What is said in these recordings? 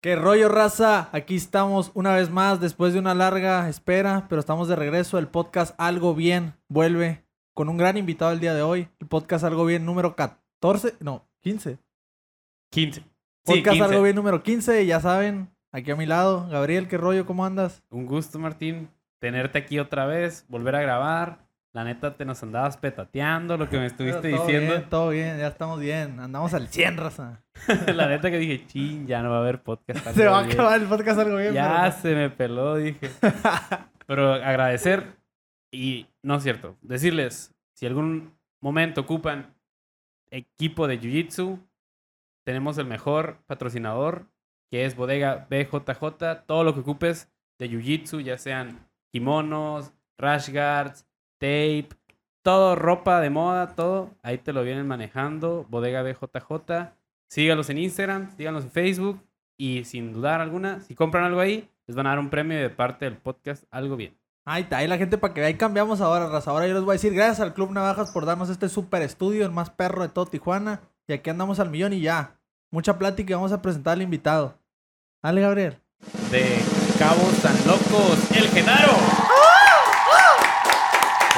¿Qué rollo, raza? Aquí estamos una vez más después de una larga espera, pero estamos de regreso. El podcast Algo Bien vuelve con un gran invitado el día de hoy. El podcast Algo Bien número 14, no, 15. 15. Sí, Podcast 15. Algo Bien número 15, ya saben, aquí a mi lado. Gabriel, ¿qué rollo? ¿Cómo andas? Un gusto, Martín, tenerte aquí otra vez, volver a grabar. La neta, te nos andabas petateando lo que me estuviste Todo diciendo. bien, todo bien, ya estamos bien. Andamos al 100, raza. La neta que dije, chin, ya no va a haber podcast. Se va a algo bien". acabar el podcast Algo Bien. Ya pero- se me peló, dije. Pero agradecer y no es cierto. Decirles, si algún momento ocupan equipo de Jiu-Jitsu, tenemos el mejor patrocinador, que es Bodega BJJ. Todo lo que ocupes de Jiu-Jitsu, ya sean kimonos, rash guards, tape, todo, ropa de moda, todo, ahí te lo vienen manejando. Bodega BJJ. Sígalos en Instagram, síganos en Facebook. Y sin dudar alguna, si compran algo ahí, les van a dar un premio de parte del podcast Algo Bien. Ahí está, ahí la gente para que. Ahí cambiamos ahora, raza. Ahora yo les voy a decir gracias al Club Navajas por darnos este super estudio, el más perro de todo Tijuana. Y aquí andamos al millón y ya. Mucha plática y vamos a presentar al invitado. Dale, Gabriel. De Cabos Tan Locos, El Genaro.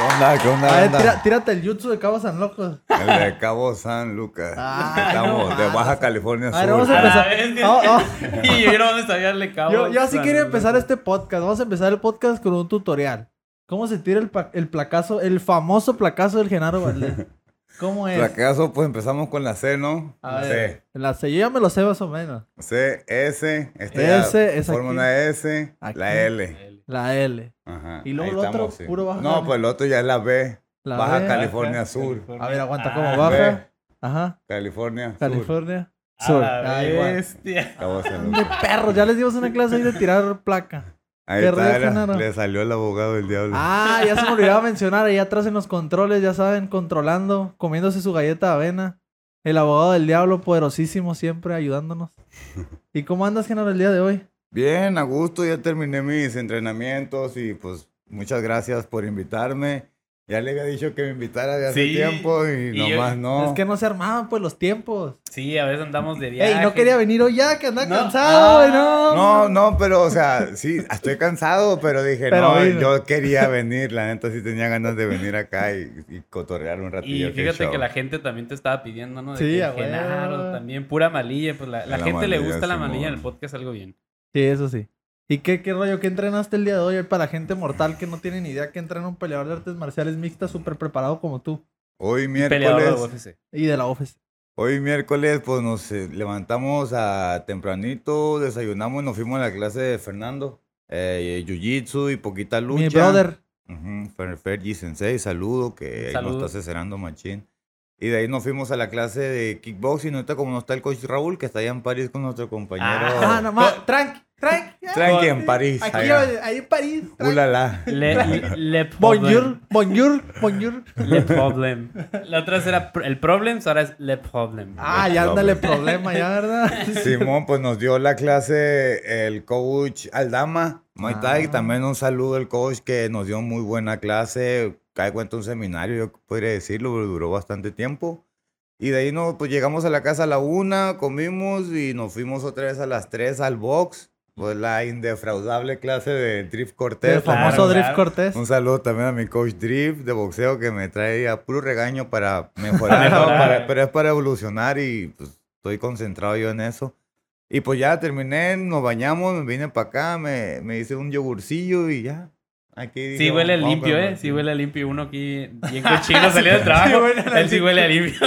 ¿Qué onda? ¿Qué onda? A ver, tira- tírate el jutsu de Cabo San Locos. El de Cabo San Lucas. Ay, Estamos no de. Baja California A ver, Sur. vamos a empezar. Oh, oh. Y yo no sabía darle Cabos. Yo, yo así San quería empezar este podcast. Vamos a empezar el podcast con un tutorial. ¿Cómo se tira el, el placazo, el famoso placazo del Genaro Valdés? ¿Cómo es? acaso pues empezamos con la C, ¿no? A C. ver. La C, yo ya me lo sé más o menos. C, S. Este S ya es forma aquí. una S. Aquí. La L. La L. Ajá. Y luego el otro, estamos, sí. puro Baja No, pues el otro ya es la B. La Baja B. California Sur. A ver, aguanta, Ah, ¿cómo B. baja? Ajá. California Sur. California. A Sur. la Ah, bestia. De perros, ya les dimos una clase ahí de tirar placa. Ahí está, era- le salió el abogado del diablo. Ah, ya se me olvidaba mencionar, ahí atrás en los controles, ya saben, controlando, comiéndose su galleta de avena. El abogado del diablo, poderosísimo, siempre ayudándonos. ¿Y cómo andas, Genaro, el día de hoy? Bien, a gusto, ya terminé mis entrenamientos y pues muchas gracias por invitarme. Ya le había dicho que me invitara de hace Sí, tiempo y, y yo- nomás no. Es que no se armaban, pues, los tiempos. Sí, a veces andamos de viaje. Ey, no quería venir hoy ya, que anda No. cansado, güey, no. No, no, pero o sea, sí, estoy cansado, pero dije, Pero no, vino. yo quería venir, la neta sí tenía ganas de venir acá y, y cotorrear un ratillo. Y fíjate que la gente también te estaba pidiendo, ¿no? De Sí, que. Genaro, también pura malilla. Pues la, la La gente le malilla, gusta la malilla en el podcast algo bien. Sí, eso sí. ¿Y qué, qué rollo? ¿Qué entrenaste el día de hoy? Para gente mortal que no tiene ni idea que entrena un peleador de artes marciales mixtas súper preparado como tú. Hoy Peleador de miércoles, UFC. Y de la UFC. hoy miércoles, pues nos eh, levantamos a tempranito, desayunamos y nos fuimos a la clase de Fernando. Eh, jiu-jitsu y poquita lucha. Mi brother. Ujú, Fer- Fergie Sensei, saludo, que ahí Saludo. nos está asesorando machín. Y de ahí nos fuimos a la clase de kickboxing. Ahorita como no está el coach Raúl, que está allá en París con nuestro compañero. Ah, nomás. Tranqui, tranqui. Tranqui en París. Aquí, allá. ahí en París. Ulala. Le, le, le Bonjour, bonjour, bonjour. Le problem. La otra vez era el problem, ahora es le problem. Ah, ya ándale problema, ya, ¿verdad? Simón, pues nos dio la clase el coach Aldama. Muay Thai. Ah. También un saludo al coach que nos dio muy buena clase. Cae cuenta un seminario, yo podría decirlo, pero duró bastante tiempo. Y de ahí no, pues llegamos a la casa a la una, comimos y nos fuimos otra vez a las tres al box. Pues la indefraudable clase de Drift Cortés. El famoso Claro, Drift claro. Cortés. Un saludo también a mi coach Drift de boxeo que me trae a puro regaño para mejorar, Para ¿no? mejorar. Para- pero es para evolucionar y pues estoy concentrado yo en eso. Y pues ya terminé, nos bañamos, me vine para acá, me, me hice un yogurcillo y ya. Aquí Sí dije, huele limpio, ¿eh? Sí huele limpio. Uno aquí bien cochino saliendo del trabajo. Sí huele Él sí huele limpio.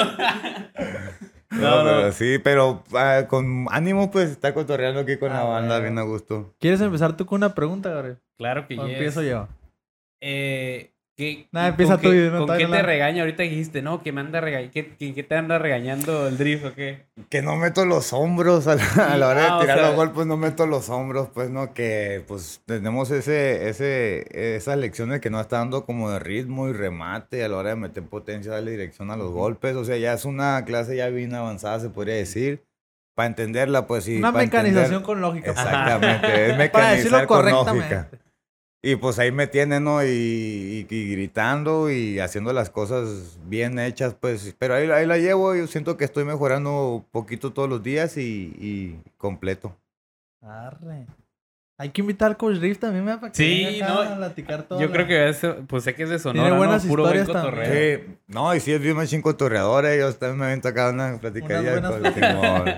No, No, no. pero sí, pero ah, con ánimo pues está cotorreando aquí con la Ah, banda, bueno. bien a gusto. ¿Quieres empezar tú con una pregunta, Gabriel? Claro que ¿O yes. empiezo yo? Eh, ¿qué, Nah, con empieza qué- tú, yo no ¿Con qué te la- regaña? Ahorita dijiste, no, que me anda regañando. ¿Qué, qué, qué te anda regañando el drift o qué? Que no meto los hombros a la, a la hora Ah, o de tirar sea- los golpes, no meto los hombros, pues no, que pues tenemos ese, ese, esas lecciones que no está dando como de ritmo y remate a la hora de meter potencia, darle dirección a los golpes, o sea, ya es una clase ya bien avanzada, se podría decir, para entenderla, pues sí. Una mecanización entender- con lógica. Exactamente, es Para decirlo mecanizar con lógica. Y pues ahí me tienen, ¿no? Y, gritando y haciendo las cosas bien hechas, pues. Pero ahí, ahí la llevo, yo siento que estoy mejorando poquito todos los días y, y completo. Arre. Hay que invitar al Coach Riff también, ¿verdad? Para que Sí, no, a platicar todo. Yo creo que es, pues sé que es de Sonora, Tiene buenas ¿no? Puro buen historias también. Sí, no, y sí es bien machín cotorreador, ellos también me avento acá una platicadilla Unas con buenas Simón.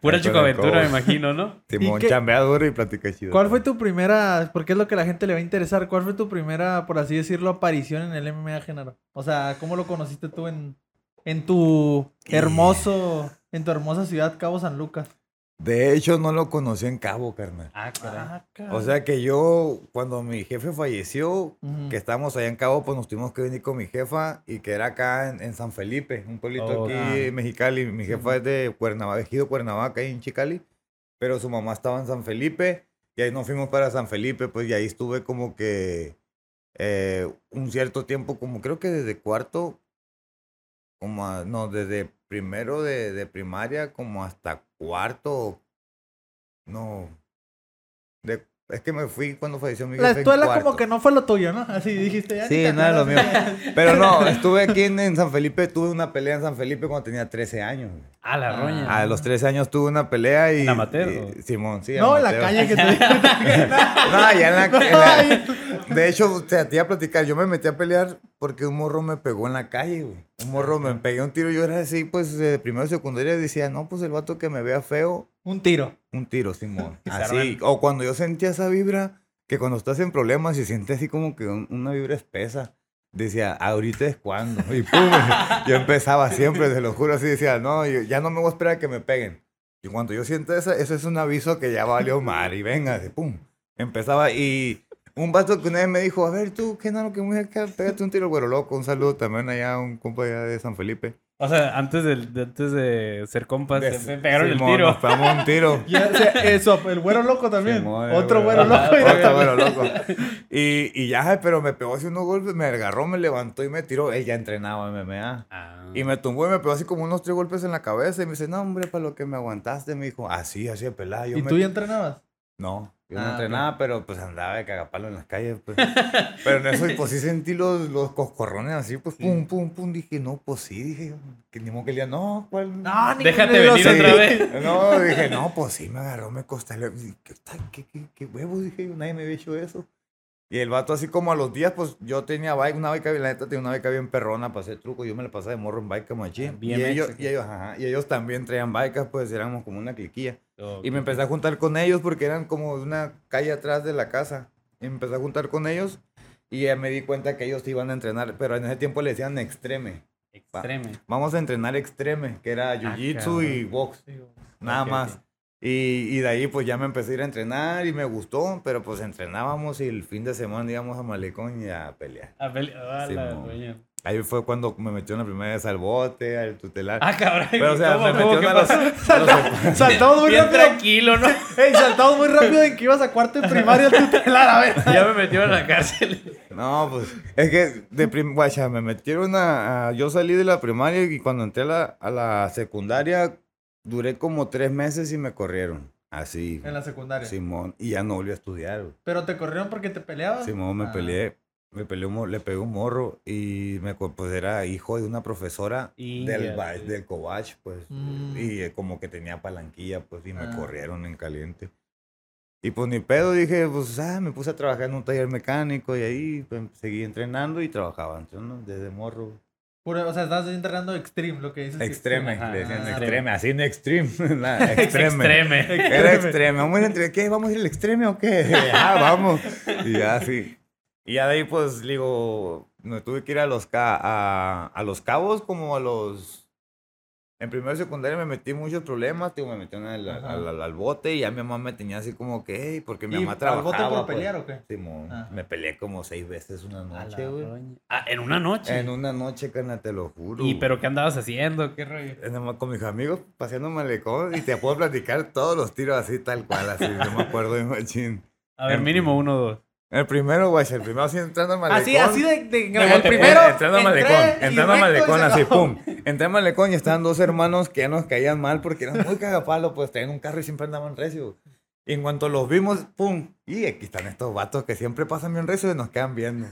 Pura chocoaventura, me imagino, ¿no? Simón, qué- chambea duro y platica chido. ¿Cuál fue tu primera, porque es lo que a la gente le va a interesar, cuál fue tu primera, por así decirlo, aparición en el MMA Genaro? O sea, ¿cómo lo conociste tú en, en tu hermoso, en tu hermosa ciudad, Cabo San Lucas? De hecho, no lo conocí en Cabo, carnal. Ah, caray. O sea que yo, cuando mi jefe falleció, Ujú. que estábamos allá en Cabo, pues nos tuvimos que venir con mi jefa y que era acá en, en San Felipe, un pueblito Oh, aquí ah. en Mexicali. Mi jefa es de Cuernavaca, ejido Cuernavaca, ahí en Chicali, pero su mamá estaba en San Felipe y ahí nos fuimos para San Felipe, pues y ahí estuve como que eh, un cierto tiempo, como creo que desde cuarto, como a- no, desde primero de, de primaria como hasta cuarto, no, de, es que me fui cuando falleció mi La escuela como que no fue lo tuyo, ¿no? Así dijiste ya. Sí, nada de lo acuerdas. Pero no, estuve aquí en, en San Felipe, tuve una pelea en San Felipe cuando tenía 13 años. güey. Ah, la Ah. roña. A los 13 años tuve una pelea y... ¿En amateur, y-? Simón, sí. No, en la calle que te dije. No, ya en la, en la- De hecho, te iba a platicar, yo me metí a pelear porque un morro me pegó en la calle, güey. Un morro me pegué un tiro, yo era así, pues, de primero de secundaria, decía, no, pues el vato que me vea feo, Un tiro. un tiro, Simón. Que se Así. O cuando yo sentía esa vibra, que cuando estás en problemas y sientes así como que un- una vibra espesa, decía, ahorita es cuando. Y pum, yo empezaba siempre, te lo juro, así decía, no, yo ya no me voy a esperar a que me peguen. Y cuando yo siento eso, eso es un aviso que ya valió mar y venga, de pum. Empezaba y un vato que una vez me dijo, a ver tú, ¿qué nada que muy acá? Pégate un tiro, güero loco. Un saludo también allá un compa allá de San Felipe. O sea, antes de, de- antes de ser compas, De- se pegaron Simón, el tiro. Nos pegamos un tiro. Ya, o sea, eso, el güero loco también. Simón, Otro güero. güero loco. Otro güero loco. Y, y ya, pero me pegó así unos golpes, me agarró, me levantó y me tiró. Él ya entrenaba MMA. Ah. Y me tumbó y me pegó así como unos tres golpes en la cabeza. Y me dice, no, hombre, para lo que me aguantaste. Me dijo, así, así de pelada. Yo ¿Y me- tú ya entrenabas? No, yo Ah, no ok. entrenaba, pero pues andaba de cagapalo en las calles. Pues. pero en eso, pues sí sentí los, los coscorrones así, pues pum, pum, pum. Dije, no, pues sí, dije, que ni modo que le diga, no, ¿cuál? No, ni Déjate ni venir otra vez. No, dije, no, pues sí, me agarró, me costó. ¿Qué, qué, qué, qué huevos? Dije, nadie me había hecho eso. Y el vato, así como a los días, pues yo tenía bike, una bike, la neta tenía una bike bien perrona para hacer truco. Yo me la pasaba de morro en bike. Y BMX, ellos, ok. y, ellos, ajá, y ellos también traían bikes, pues éramos como una cliquilla. Y me empecé a juntar con ellos porque eran como de una calle atrás de la casa. Y me empecé a juntar con ellos y ya me di cuenta que ellos iban a entrenar, pero en ese tiempo le decían extreme. Extreme. Vamos a entrenar extreme, que era jiu-jitsu y box, nada más. Y, y de ahí pues ya me empecé a ir a entrenar y me gustó, pero pues entrenábamos y el fin de semana íbamos a Malecón y a pelear. A ah, Simón. roña. Ahí fue cuando me metieron la primera vez al bote, al tutelar. Ah, cabrón. pero o sea, ¿Cómo, me qué a los... los- Saltamos muy Bien rápido. tranquilo, ¿no? Ey, saltamos muy rápido en que ibas a cuarto de primaria al tutelar, a ver. ya me metieron a la cárcel. No, pues es que de prim... guacha, me metieron a, a- Yo salí de la primaria y cuando entré a la, a la secundaria duré como tres meses y me corrieron. Así. En la secundaria. Simón. Y ya no volví a estudiar. güey. Pero te corrieron porque te peleabas. Simón me Ah. peleé. Me peleé un le pegué un morro y me, pues era hijo de una profesora Y del, ya, del Cobach, pues. Mm. Y eh, como que tenía palanquilla, pues, y me Ah. corrieron en caliente. Y pues ni pedo, dije, pues, ah, me puse a trabajar en un taller mecánico y ahí pues, seguí entrenando y trabajaba, ¿no? Desde morro. Pura- o sea, estás entrenando extreme, lo que dices. Extreme, le decían ah, extreme, así en extreme. nada, extreme. Extreme. Era extreme. Vamos a ir entre qué? ¿Vamos a ir al extreme o qué? ah, vamos. Y ya sí. Y ya de ahí, pues, digo, me tuve que ir a los, ca a, a los cabos como a los... En primero y secundaria me metí muchos problemas, tío, me metí al, al, al- al bote y ya mi mamá me tenía así como que, hey, porque mi ¿Y mamá al trabajaba. bote por pues. pelear o qué? Simón, Ah. me peleé como seis veces una noche, güey. Ah, en una noche. En una noche, carnal, te lo juro. ¿Y pero qué andabas haciendo? ¿Qué rollo? Eh, Con mis amigos paseando en malecón y te puedo platicar todos los tiros así tal cual, así, no me acuerdo de machín. A ver, En- mínimo uno o dos. El primero, güey, el primero así entrando al malecón. Así, así de, de, De el primero. Entrando al entré malecón, entrando y malecón así, pum. Entré al malecón y estaban dos hermanos que ya nos caían mal porque eran muy cagapalo, pues traían un carro y siempre andaban recio. Y en cuanto los vimos, pum, y aquí están estos vatos que siempre pasan bien recio y nos quedan viendo.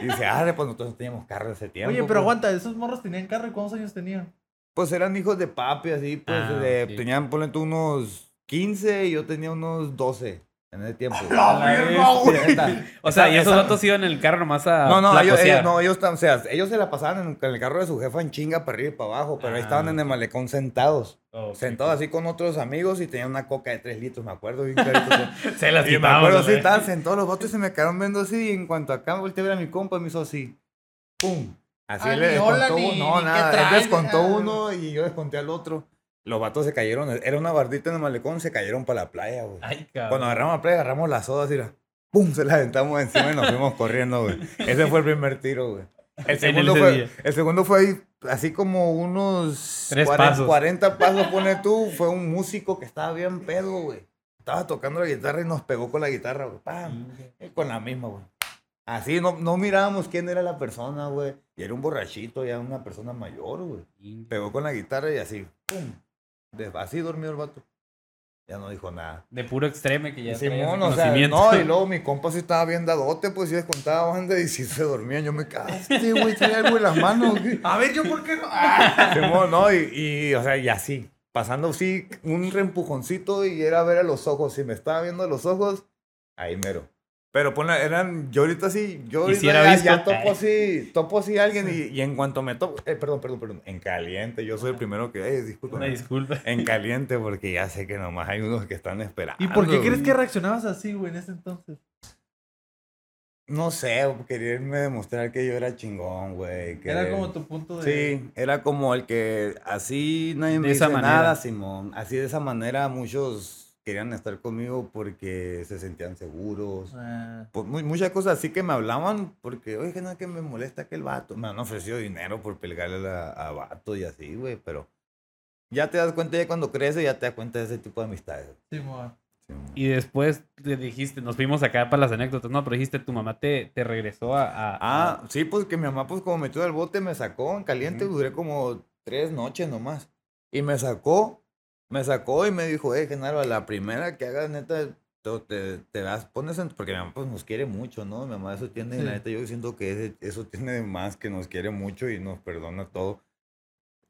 Y dice, ah, pues nosotros no teníamos carro ese tiempo. Oye, pero pues". aguanta, esos morros tenían carro y cuántos años tenían. Pues eran hijos de papi, así, pues, Ah, de- sí. tenían, ponle tú, unos 15 y yo tenía unos 12 en ese tiempo. ¡La verga, güey! O sea, Esa- y esos esa- datos iban en el carro nomás a. No, no, ellos, ellos- no, ellos, o sea, ellos se la pasaban en, en el carro de su jefa en chinga para arriba y para abajo, pero ahí Ah, estaban en el malecón sentados. Oh, Sentados así con otros amigos y tenían una coca de 3 litros, me acuerdo bien. Se las y me acuerdo así, estaban sentados los vatos y se me quedaron viendo así y en cuanto acá volteé a ver a mi compa me hizo así. ¡Pum! Así Ah, le descontó ni- uno. No, ni nada. Él descontó ah. uno y yo desconté al otro. Los vatos se cayeron. Era una bardita en el malecón, se cayeron para la playa, güey. Ay, cabrón. Cuando agarramos la playa, agarramos las sodas y la... ¡Pum! Se las aventamos encima y nos fuimos corriendo, güey. Ese fue el primer tiro, güey. El segundo, fue, el segundo fue ahí, así como unos Tres 40, pasos. 40 pasos, pone tú. Fue un músico que estaba bien pedo, güey. Estaba tocando la guitarra y nos pegó con la guitarra, güey. ¡Pam! Y con la misma, güey. Así, no, no mirábamos quién era la persona, güey. Y era un borrachito, ya una persona mayor, güey. Pegó con la guitarra y así, ¡pum! De- así durmió el vato. Ya no dijo nada. De puro extreme que ya Simón, o sea, no, y luego mi compa sí estaba bien dadote, pues sí descontaba banda y si se dormía, yo me cagaste, güey, trae algo en las manos, güey. A ver, ¿yo por qué no? Ah. Simón, no, y, y, o sea, y así, pasando así, un reempujoncito y era ver a los ojos, si me estaba viendo a los ojos, ahí mero. Pero ponle, eran, yo ahorita sí, yo ahorita Quisiera ya, topo así, topo así a alguien y, y en cuanto me topo, eh, perdón, perdón, perdón, en caliente, yo soy el primero que, eh, disculpa. Una disculpa. En caliente, porque ya sé que nomás hay unos que están esperando. ¿Y por qué crees que reaccionabas así, güey, en ese entonces? No sé, quererme demostrar que yo era chingón, güey. Era como tu punto de... Sí, era como el que así nadie me De esa manera. nada, Simón. Así de esa manera muchos querían estar conmigo porque se sentían seguros. Ah, Por mu- muchas cosas así que me hablaban porque, oye, que no es que me molesta aquel vato. Me han ofrecido dinero por pelearle a, a vato y así, güey, pero ya te das cuenta ya cuando creces, ya te das cuenta de ese tipo de amistades. sí. Y después te dijiste, nos fuimos acá para las anécdotas, no, pero dijiste, tu mamá te, te regresó a... a- Ah, sí, pues que mi mamá, pues como metió al bote, me sacó en caliente, Ujú. duré como tres noches nomás. Y me sacó, me sacó y me dijo, eh, Genaro, a la primera que hagas, neta, te, te, das, pones en, porque mi mamá pues nos quiere mucho, ¿no? Mi mamá eso tiene, Sí. la neta, yo siento que eso tiene más, que nos quiere mucho y nos perdona todo.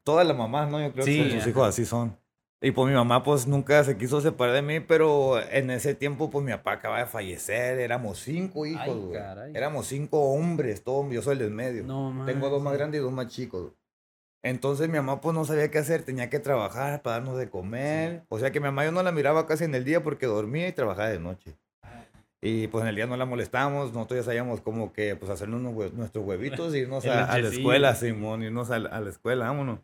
Todas las mamás, ¿no? Yo creo Sí, que sus hijos así son. Y pues mi mamá pues nunca se quiso separar de mí, pero en ese tiempo pues mi papá acaba de fallecer, éramos cinco hijos, Ay. Éramos cinco hombres, todos, yo soy el del medio. No. Tengo dos más grandes y dos más chicos. Entonces mi mamá pues no sabía qué hacer, tenía que trabajar para darnos de comer. O sea que mi mamá yo no la miraba casi en el día porque dormía y trabajaba de noche. Y pues en el día no la molestábamos, nosotros ya sabíamos como que pues hacernos unos hue- nuestros huevitos y irnos a, a la escuela, Simón, irnos a, la- a la escuela, vámonos.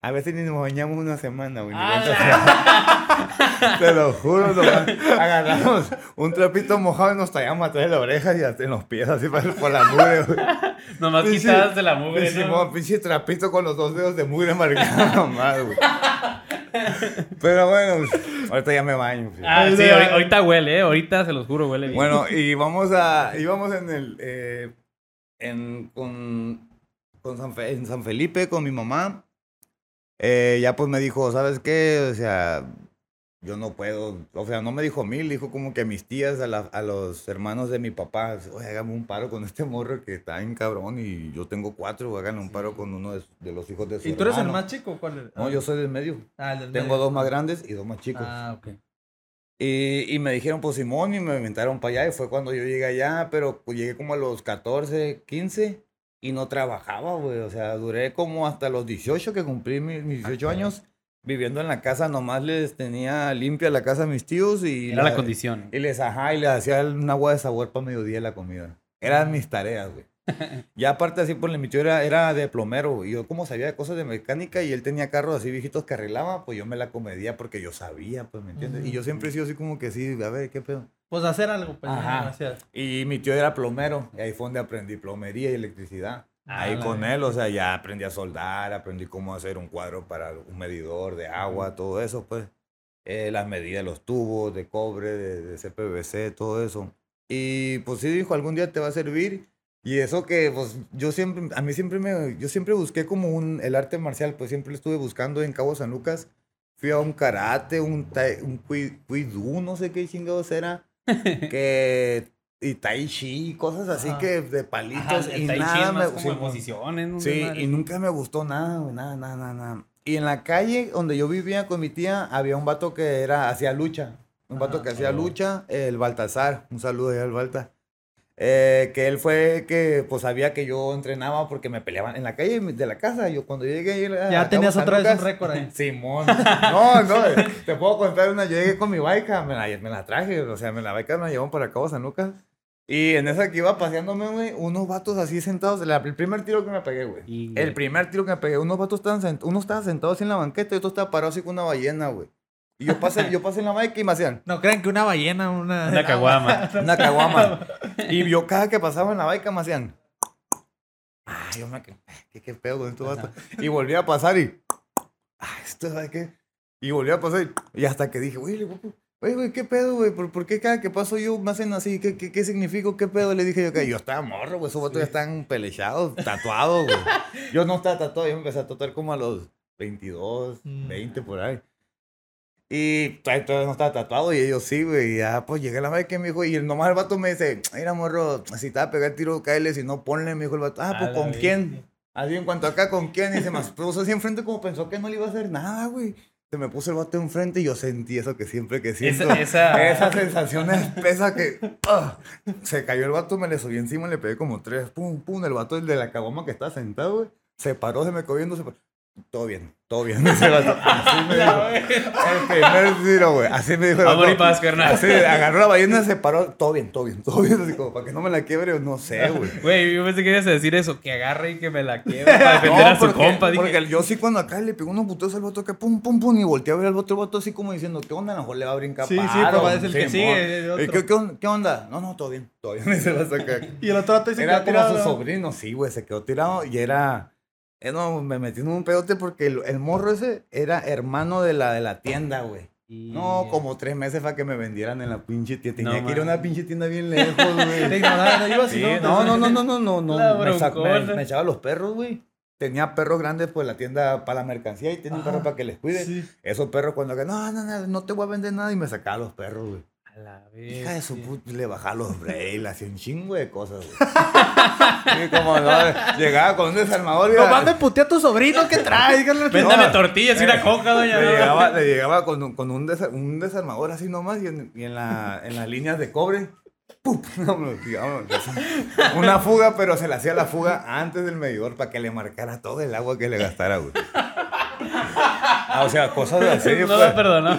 A veces ni nos bañamos una semana, güey. Ah, Te lo juro, nomás agarramos un trapito mojado y nos tallamos atrás de la oreja y hasta en los pies, así para, por la mugre, güey. Nomás Pinche- quitadas de la mugre, Pinche ¿no? pinche trapito con los dos dedos de mugre marcado nomás, güey. Pero bueno, pues, ahorita ya me baño. Ah, sí, ahori- ahorita huele, ¿eh? Ahorita, se los juro, huele bien. Bueno, y vamos a. íbamos en el. eh, en, con, con San Fe- en San Felipe con mi mamá. Eh, ya pues me dijo, ¿sabes qué? O sea, yo no puedo. O sea, no me dijo mil, dijo como que a mis tías, a, la- a los hermanos de mi papá, oye, hágame un paro con este morro que está en cabrón y yo tengo cuatro, háganle un paro con uno de, de los hijos de su ¿Y tú eres el hermano". más chico? ¿Cuál eres? No, yo soy del medio. Ah, el del Tengo medio. dos más grandes y dos más chicos. Ah, ok. Y, y me dijeron, pues Simón, y me inventaron para allá. Y fue cuando yo llegué allá, pero pues, llegué como a los 14, 15 y no trabajaba, güey. O sea, duré como hasta los 18 que cumplí mis, mis 18 Ah, años viviendo en la casa. Nomás les tenía limpia la casa a mis tíos y, Era la la- condición. y les ajá, y les hacía un agua de sabor para mediodía la comida. Eran mis tareas, güey. Ya aparte así, pues mi tío era, era de plomero. Y yo como sabía de cosas de mecánica y él tenía carros así viejitos que arreglaba, pues yo me la comedía porque yo sabía, pues, ¿me entiendes? Y yo siempre he sido así como que sí, a ver, ¿qué pedo? Pues hacer algo, pues. Ajá. Gracias. Y mi tío era plomero. Y ahí fue donde aprendí plomería y electricidad. Ah, ahí con él, o sea, ya aprendí a soldar, aprendí cómo hacer un cuadro para un medidor de agua, todo eso, pues. Eh, las medidas los tubos, de cobre, de, de CPVC, todo eso. Y pues sí dijo, algún día te va a servir. Y eso que, pues, yo siempre, a mí siempre me, yo siempre busqué como un, el arte marcial, pues siempre lo estuve buscando en Cabo San Lucas. Fui a un karate, un, tai- un kui- kuidu, no sé qué chingados era. que, y tai chi, cosas así Ajá. que de Ajá, palitos. el y tai chi nada más me, como sí, posiciones, ¿no? Sí, y nunca me gustó nada, nada, nada, nada. Y en la calle donde yo vivía con mi tía, había un vato que era, hacía lucha. Un vato Ajá. que hacía lucha, el Baltasar. Un saludo ahí al Balta. Eh, que él fue que pues sabía que yo entrenaba porque me peleaban en la calle de la casa. Yo cuando llegué a Ya Cabo tenías San otra vez un récord ahí. Simón. No, no, te puedo contar una. Yo llegué con mi baica, me la, me la traje, o sea, me la baica me la llevaron para Cabo San Lucas. Y en esa que iba paseándome, güey, unos vatos así sentados. la- el primer tiro que me pegué, güey. Y- El primer tiro que me pegué, unos vatos estaban sent- uno estaba sentado así en la banqueta y otro estaba parado así con una ballena, güey. Y yo pasé, yo pasé en la baica y me hacían No crean que una ballena, una. Una caguama. una caguama. Y yo cada que pasaba en la baica me hacían. Ay, yo me quedé, ¿qué, qué pedo con estos vatos? Y volví a pasar y. Ay, esto ¿sabes qué? Y volví a pasar y, y hasta que dije, güey, le voy a- Oye, güey, ¿qué pedo, güey? ¿Por, por qué cada que paso yo me hacen así? ¿Qué, qué, qué significa? ¿Qué pedo? Le dije yo que yo estaba morro, güey. Esos vatos ya están pelechados, tatuados, güey. Yo no estaba tatuado, yo me empecé a tatuar como a los 22, Mm. 20 por ahí. Y todavía, no estaba tatuado y ellos sí, güey. Y ya, pues llegué a la vez que me dijo, y el nomás el vato me dice, mira, morro, si te va a pegar tiro, cáele, si no, ponle, me dijo el vato. Ah, pues con quién. Así en cuanto acá, ¿con quién? Y se me puso así enfrente como pensó que no le iba a hacer nada, güey. Se me puso el vato enfrente y yo sentí eso que siempre que siento. Esa, esa, Esa sensación espesa que ah, se cayó el vato, me le subí encima, le pegué como tres, pum, pum, el vato el de la caguama que estaba sentado, güey, se paró, se me viendo, se paró. Todo bien, todo bien, vato. Así me dijo. El primer tiro, güey, así me dijo el Amor y vato. paz, carnal. Así, agarró la ballena, se paró, todo bien, todo bien, todo bien, así como para que no me la quiebre, no sé, güey. Güey, yo pensé que ibas a decir eso, que agarre y que me la quiebre para defender a su porque, compa. Dije, porque yo sí cuando acá le pegó unos putos al vato que pum, pum, pum, y volteé a ver al otro vato así como diciendo, ¿qué onda? A lo mejor le va a brincar Sí, sí, paro, pero es el que sigue, otro. ¿Y ¿Qué, qué on- qué onda? No, no, todo bien, todo bien. Y se la saca. Y el otro vato dice Era que como su sobrino, sí, güey, se quedó tirado y era... eh, no, me metí en un pedote porque el, el morro ese era hermano de la de la tienda, güey. No, como tres meses para que me vendieran en la pinche tienda. Tenía No, que ir a una pinche tienda bien lejos, Te güey. no Sí, no, no, no, no, no, no, Me, sa- me- echaba los perros, güey. Tenía perros grandes, pues la tienda para la mercancía y tenía un perro para que les cuide. Sí. Esos perros cuando que no, no, no, no te voy a vender nada y me sacaba los perros, güey. La Hija de su puta, le bajaba los braille, le hacía un chingo de cosas, güey. Como no, llegaba con un desarmador y No mames, putea a tu sobrino, ¿qué traes? Díganle- Véndame No. tortillas y una coca, doña. le llegaba, le llegaba con, un- con un, desa- un desarmador así nomás y en, y en, la, en las líneas de cobre. Una fuga, pero se le hacía la fuga antes del medidor para que le marcara todo el agua que le gastara, güey. Ah, o sea, cosas así. No pues. me perdonó.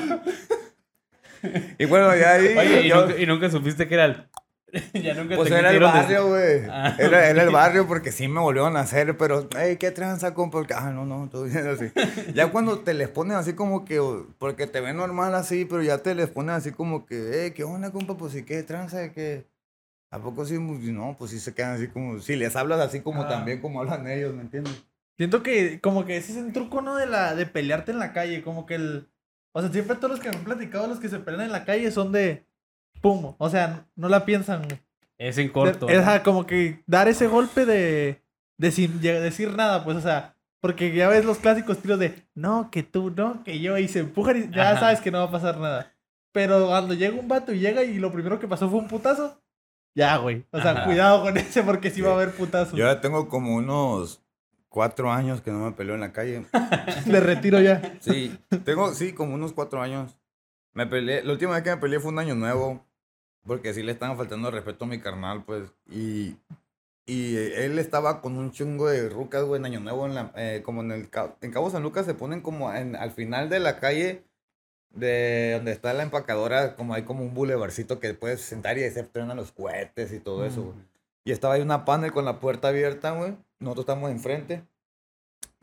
Y bueno, ya ahí. Oye, ¿y yo- nunca, y nunca supiste que era el. ya nunca Pues te era el barrio, güey. Ah, Era, era el barrio porque sí me volvieron a hacer, pero, hey, ¿qué tranza, compa? Ah, no, no, todo bien así. Ya cuando te les ponen así como que, porque te ven normal así, pero ya te les ponen así como que, hey, ¿qué onda, compa? Pues sí, ¿qué tranza? ¿Qué? ¿A poco sí? No, pues sí se quedan así como, si les hablas así como Ah. también como hablan ellos, ¿me entiendes? Siento que como que ese es el truco, ¿no? De la de pelearte en la calle, como que el... O sea, siempre todos los que me han platicado, los que se pelean en la calle son de... Pum, o sea, no la piensan. güey. Es en corto. De- ajá, como que dar ese golpe de... De sin lleg- decir nada, pues, o sea... Porque ya ves los clásicos tiros de... No, que tú, no, que yo, y se empujan y ya Ajá. sabes que no va a pasar nada. Pero cuando llega un vato y llega y lo primero que pasó fue un putazo... Ya, güey. O sea, Ajá. cuidado con ese porque sí va a haber putazos. Yo ya tengo como unos cuatro años que no me peleo en la calle. De retiro ya. Sí, tengo, sí, como unos cuatro años. Me peleé, la última vez que me peleé fue un año nuevo, porque sí le estaban faltando respeto a mi carnal, pues, y, y él estaba con un chungo de rucas, güey, en año nuevo, en la, eh, como en el, en Cabo San Lucas se ponen como en, al final de la calle, de donde está la empacadora, como hay como un bulevarcito que puedes sentar y ahí se truenan los cohetes y todo eso, güey. Y estaba ahí una panel con la puerta abierta, güey, nosotros estamos enfrente,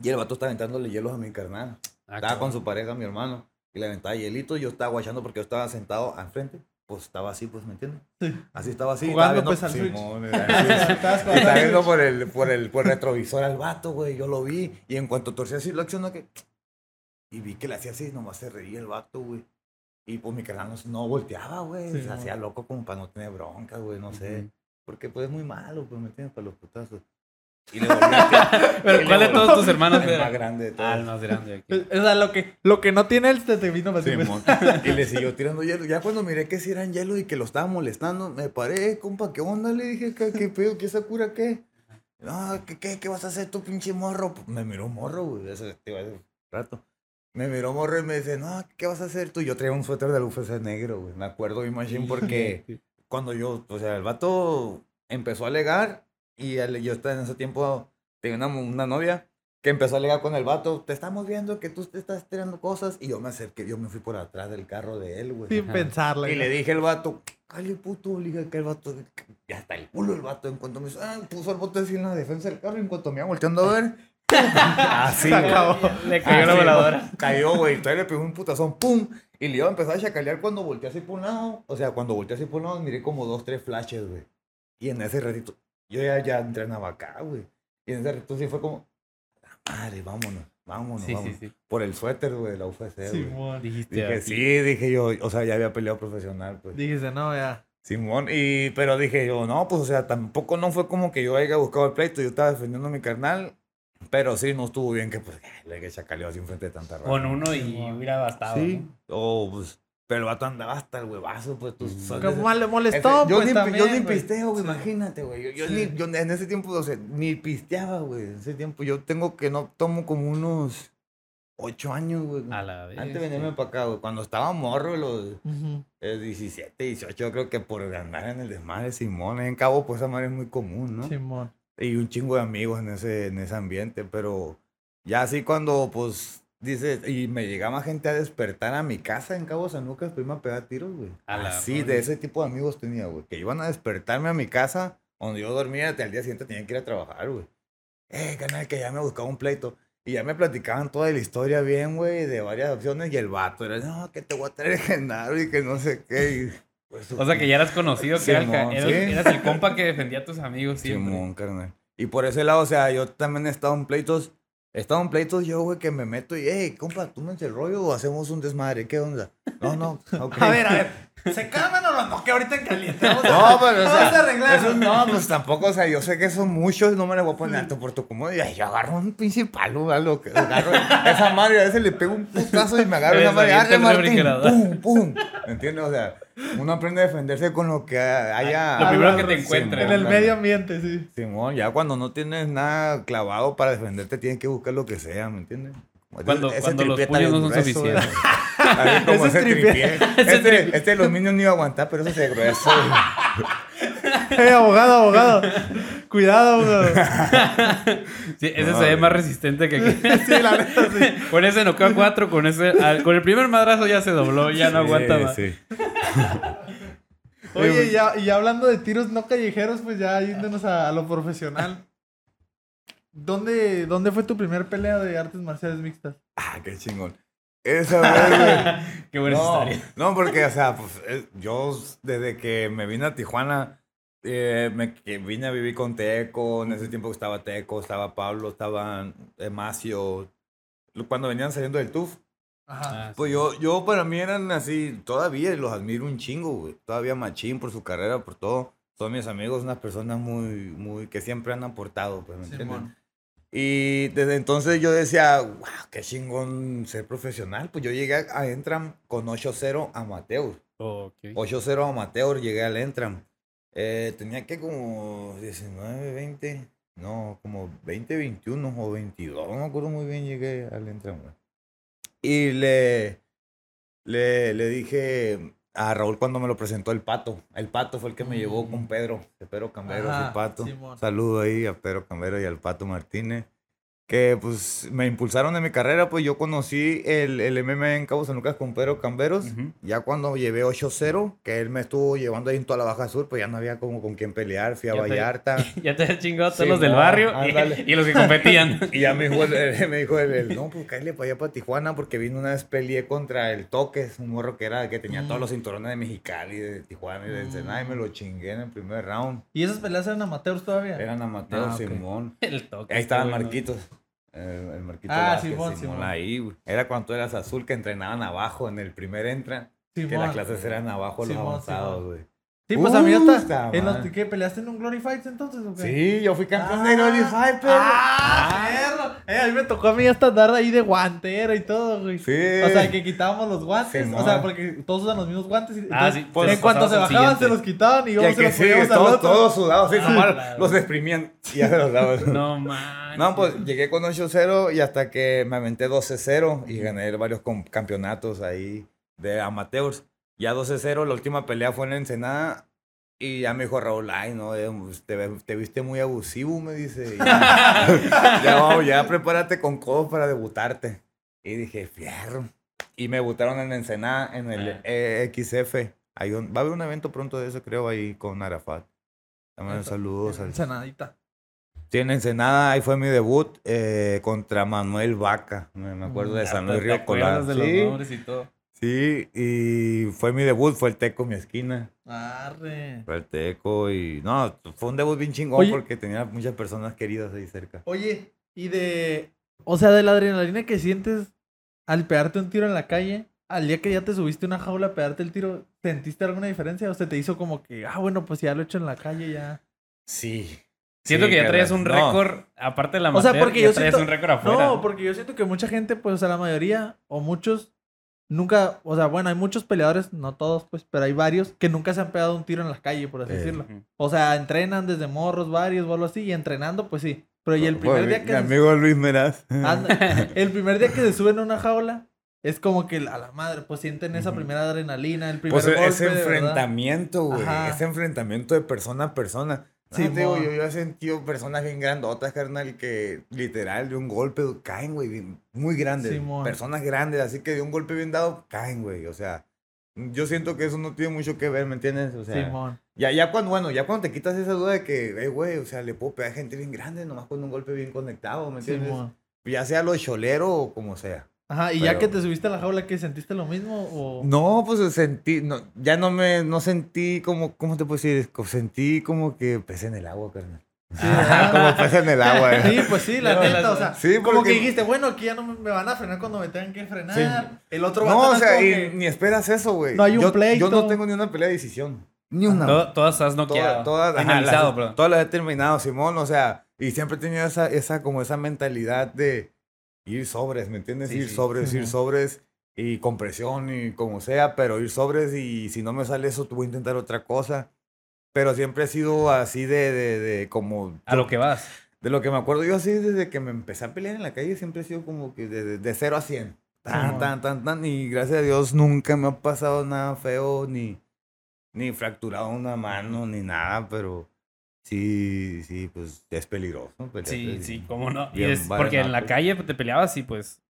y el vato estaba aventándole hielos a mi carnal. Ah, Estaba con su pareja, mi hermano, y le aventaba hielito. y Yo estaba guachando porque yo estaba sentado al frente. Pues estaba así, pues, ¿me entiendes? Sí. Así estaba así. Jugando, pues, al Simón, Switch. estaba viendo por el, por, el, por el retrovisor al vato, güey. Yo lo vi. Y en cuanto torcí así, lo accionó que. Y vi que le hacía así, nomás se reía el vato, güey. Y pues mi canal no, no volteaba, güey. Sí, se no. hacía loco como para no tener bronca, güey, no sé. Porque pues es muy malo, pues, ¿me entiendes? Para los putazos. Y le volví a Pero ¿cuál de todos tus hermanos El más era? grande de todos. Ah, el más grande aquí. O sea, lo que, lo que no tiene él te, te vino para ti, pues. Simón. y le siguió tirando hielo. Ya cuando miré que si eran hielo y que lo estaba molestando, me paré, "Eh, compa, ¿qué onda? Le dije, ¿qué, qué pedo? ¿Qué Sakura qué? No, ¿qué, qué, ¿qué vas a hacer tú, pinche morro? Pues, Me miró morro, güey. Eso te iba a decir. rato. Me miró morro y me dice, no, ¿qué vas a hacer tú? Yo traía un suéter del UFC negro, güey. Me acuerdo, imagín, porque cuando yo, o sea, el vato empezó a alegar y él- yo estaba en ese tiempo, tenía una, una novia que empezó a alegar con el vato, te estamos viendo que tú te estás tirando cosas y yo me acerqué, yo me fui por atrás del carro de él, güey. Sin Ajá. pensarla. Y le dije al vato, calle puto, le dije que el vato, ya está el culo el vato. En cuanto me hizo, ah, puso el bote así en la defensa del carro. Y en cuanto me iba volteando a ver, así, acabó. Le cayó la voladora. güey. Cayó, güey. Entonces le pegó un putazón, ¡pum! Y le iba a empezar a chacalear cuando volteé así por un lado. O sea, cuando volteé así por un lado, miré como dos, tres flashes, güey. Y en ese ratito, yo ya, ya entrenaba acá, güey. Y en ese ratito sí fue como, "La madre, vámonos, vámonos, Sí, sí, vámonos. sí. Por el suéter, güey, de la UFC, güey. Simón. Dijiste. Dije, sí, dije yo, o sea, ya había peleado profesional, pues. Dijiste, no, ya. Simón, y, pero dije yo, no, pues, o sea, tampoco no fue como que yo haya buscado el pleito, yo estaba defendiendo a mi carnal, pero sí, no estuvo bien que, pues, le que chacaleó así enfrente de tanta raza. Con uno y hubiera bastado. Sí, ¿no? o, pues, pero el vato andaba hasta el huevazo, pues, tú Mm. sabes. Como más le Ese- molestó, yo, pues, ni, también, yo ni güey. pisteo, güey, Sí. imagínate, güey. Yo, yo Sí. ni, yo en ese tiempo, o sea, ni pisteaba, güey. En ese tiempo yo tengo que no tomo como unos ocho años, güey. A la vez. Antes de venirme para acá, güey. Cuando estaba morro, los Ujú. eh, 17, 18, yo creo que por andar en el desmadre, Simón, en Cabo, pues esa madre es muy común, ¿no? Simón. Y un chingo de amigos en ese, en ese ambiente, pero ya así cuando, pues, dice, y me llegaba gente a despertar a mi casa en Cabo San Lucas, pues me a pegar tiros, güey. Así, de ese tipo de amigos tenía, güey, que iban a despertarme a mi casa, donde yo dormía, hasta el día siguiente tenía que ir a trabajar, güey. Eh, canal, que ya me buscaba un pleito. Y ya me platicaban toda la historia bien, güey, de varias opciones. Y el vato era, no, que te voy a traer Genaro y que no sé qué. Pues, O sea que ya eras conocido, que era el eras, sí. eras el compa que defendía a tus amigos siempre. Simón, carnal. Y por ese lado, o sea, yo también he estado en pleitos. He estado en pleitos yo, güey, que me meto y, hey, compa, ¿tú me el rollo o hacemos un desmadre? ¿Qué onda? No, no, ok. A ver, a ver. ¿Se calman o no? No, que ahorita en caliente. Vamos a, No, pero, o vamos a sea, arreglar. eso no, pues tampoco, o sea, yo sé que son muchos, no me les voy a poner alto por tu comodidad. Yo agarro un pinche palo, lo que agarro esa madre, a veces le pego un putazo y me agarro Les madre, arre Martín, pum, pum. ¿Me entiendes? O sea, uno aprende a defenderse con lo que haya. Lo primero que te encuentres. En el medio ambiente, sí. Simón, ya cuando no tienes nada clavado para defenderte, tienes que buscar lo que sea, ¿me entiendes? Cuando- ese cuando los puños no son grueso, suficientes. A ver, como Ese ese tripié. Este, este de los niños no iba a aguantar, pero ese es grueso. Eh, abogado, abogado. Cuidado, abogado. Sí, ese No, se ve más resistente que aquí. Sí, la neta, sí. Con ese noqueo a cuatro, con ese. al- con el primer madrazo ya se dobló, ya no aguanta Sí, más. sí. Oye, y ya, y ya hablando de tiros no callejeros, pues ya yéndonos a, a lo profesional. ¿Dónde, ¿Dónde fue tu primer pelea de artes marciales mixtas? Ah, qué chingón. Esa vez, güey. Qué buena no, historia. no, porque, o sea, pues eh, yo desde que me vine a Tijuana, eh, me que vine a vivir con Teco. En ese tiempo estaba Teco, estaba Pablo, estaba eh, Macio. Cuando venían saliendo del TUF, Ajá. Ah, Pues sí. yo, yo para mí eran así, todavía los admiro un chingo, güey. Todavía machín por su carrera, por todo. Son mis amigos, unas personas muy, muy, que siempre han aportado, pues, ¿me entiendes? Simón. Y desde entonces yo decía, wow, qué chingón ser profesional. Pues yo llegué a, Entram con 8-0 amateur. Ok. 8-0 amateur llegué al Entram. Eh, tenía que como 19, 20, no, como 20, 21 o 22, no me acuerdo muy bien, llegué al Entram. Y le, le, le dije a Raúl cuando me lo presentó el Pato. El Pato fue el que me llevó con Pedro, de Pedro Camberos Ajá, y Pato. Simón. Saludo ahí a Pedro Cambero y al Pato Martínez. Que pues me impulsaron en mi carrera, pues yo conocí el, el MMA en Cabo San Lucas con Pedro Camberos. Ya cuando llevé 8-0, que él me estuvo llevando ahí en toda la Baja Sur, pues ya no había como con quién pelear. Fui a Ya te- Vallarta. Ya te has chingado a todos Sí, los del barrio y- los que competían. Y ya me dijo el, el- me dijo el, el, no, pues cállate para allá para Tijuana, porque vino una vez peleé contra el Toques, un morro que era, que tenía Mm. todos los cinturones de Mexicali, de Tijuana y de Ensenada, y me lo chingué en el primer round. ¿Y esas peleas eran amateurs todavía? Eran amateurs, Ah. Simón. El toque. Ahí estaba el bueno. Marquitos. El, el Marquitos Ah, Vázquez, Simón, Simón, Simón. ahí, güey. Era cuando tú eras azul que entrenaban abajo en el primer entra. Que las clases eran abajo los avanzados, güey. Sí, pues a mí hasta. En los. ¿Qué? ¿Peleaste en un Glory Fights entonces o qué? Sí, yo fui campeón Ah. de perro. ¡Ah, perro! Eh, a mí me tocó a mí hasta andar ahí de guantera y todo, güey. Sí. O sea, que quitábamos los guantes. Simón. o sea, porque todos usan los mismos guantes. Y, Ah, entonces, sí, pues, en cuanto se bajaban, se los quitaban y el se los sí, al todos, otro. todos sudados, sí, Ah, nomás claro. los exprimían y ya se los daban. No man. No, pues llegué con 8-0 y hasta que me aventé 12-0 y gané varios campeonatos ahí de amateurs. Ya 12-0, la última pelea fue en Ensenada y ya me dijo Raúl, ay, no, eh, pues, te, viste muy abusivo, me dice. Ya, ya, prepárate con codos para debutarte. Y dije, fierro. Y me debutaron en Ensenada, en el Ah. eh, XF. Hay un- va a haber un evento pronto de eso, creo, ahí con Arafat. También Eso, saludos al Ensenadita. Sí, en Ensenada, ahí fue mi debut eh, contra Manuel Vaca. Me, acuerdo de Ya San te- Luis Río Colado. de Sí, nombres y todo. Sí, y fue mi debut, fue el Teco mi esquina. Arre. Fue el Teco y no, fue un debut bien chingón Oye. porque tenía muchas personas queridas ahí cerca. Oye, y de. O sea, de la adrenalina que sientes al pegarte un tiro en la calle, al día que ya te subiste a una jaula a pegarte el tiro, ¿sentiste alguna diferencia? O se te hizo como que, ah, bueno, pues ya lo he hecho en la calle, ya. Sí. Siento Sí, que ya traías un No, récord, aparte de la O sea, amateur, porque ya yo traías siento- un récord afuera. No, porque yo siento que mucha gente, pues, o sea, la mayoría o muchos nunca, o sea, bueno, hay muchos peleadores, no todos, pues, pero hay varios que nunca se han pegado un tiro en la calle, por así Eh. decirlo. O sea, entrenan desde morros varios o algo así y entrenando, pues sí. Pero y el primer día mi que se- amigo Luis Meraz. Anda, el primer día que se suben a una jaula es como que a la madre, pues sienten esa primera adrenalina, el primer Pues golpe ese enfrentamiento, güey. Ese enfrentamiento de persona a persona. Sí, Sí, te digo, yo, yo he sentido personas bien grandotas, carnal, que literal de un golpe caen, güey, muy grandes. Simón. personas grandes, así que de un golpe bien dado caen, güey. O sea, yo siento que eso no tiene mucho que ver, ¿me entiendes? O sea, Simón. ya, ya cuando, bueno, ya cuando te quitas esa duda de que, eh, güey, o sea, le puedo pegar a gente bien grande, nomás con un golpe bien conectado, ¿me entiendes? Simón. Ya sea lo cholero o como sea. Ajá, y ya que te subiste a la jaula, ¿qué sentiste lo mismo? O... No, pues sentí, no, ya no me, no sentí como, ¿cómo te puedo decir? Sentí como que pez en el agua, carnal. Sí, Ah, como pez en el agua. eh. Sí, pues sí, la No, neta, o sea, Sí, como porque- que dijiste, bueno, aquí ya no me van a frenar cuando me tengan que frenar. Sí. El otro No, vato o sea, como y que- ni esperas eso, güey. No hay un yo, pleito. Yo no tengo ni una pelea de decisión. Ni una. Todo- todas has Todas, noqueado. todas, ajá, finalizado, las, perdón. todas las he terminado, Simón, o sea, y siempre he tenido esa, esa, como esa mentalidad de ir sobres, ¿me entiendes? Sí, ir sí. sobres, ir sobres, y con presión, y como sea, pero ir sobres, y si no me sale eso, tú voy a intentar otra cosa. Pero siempre he sido así de, de, de como... A lo que vas. De lo que me acuerdo yo así, desde que me empecé a pelear en la calle, siempre he sido como que de, de, de 0 a 100. Tan, Simón. tan, tan, tan. Y gracias a Dios nunca me ha pasado nada feo, ni, ni fracturado una mano, ni nada, pero sí, sí, pues es peligroso. pelear, Sí, pues, sí, cómo no. Y es porque en la calle te peleabas y pues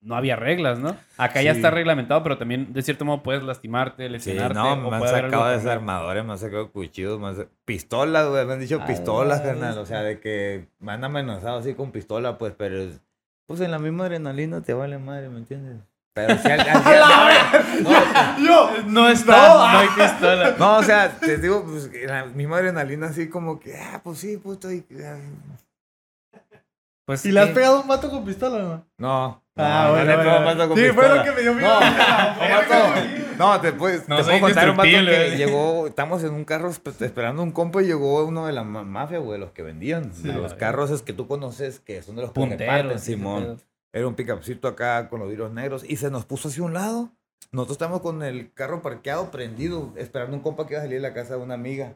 no había reglas, ¿no? Acá ya Sí. está reglamentado, pero también de cierto modo puedes lastimarte, Sí, lesionarte. no, o me han sacado desarmadores, me han sacado cuchillos, me han sa- pistolas, güey, me han dicho pistolas, la carnal, o sea, de que me han amenazado así con pistola, pues, pero es- pues en la misma adrenalina te vale madre, ¿me entiendes? Pero si al, al no, Yo, No está, no, hay pistola. no, o sea, te digo, pues, la misma adrenalina así como que, ah, pues sí, puto, y, ah, Pues ¿Y le has pegado un vato con pistola, no? no. Ah, no, bueno, no le bueno, bueno. con Sí, fue lo pistola. que me dio miedo. No. No, te, puedes, No te puedo contar un vato que indestructible. llegó, estamos en un carro esp- esperando un compa y llegó uno de la ma- mafia, güey, los que vendían. Sí. de los carros es que tú conoces que son de los Punteros. Simón. Era un pickupcito acá con los vidrios negros y se nos puso hacia un lado. Nosotros estamos con el carro parqueado, prendido, esperando un compa que iba a salir de la casa de una amiga.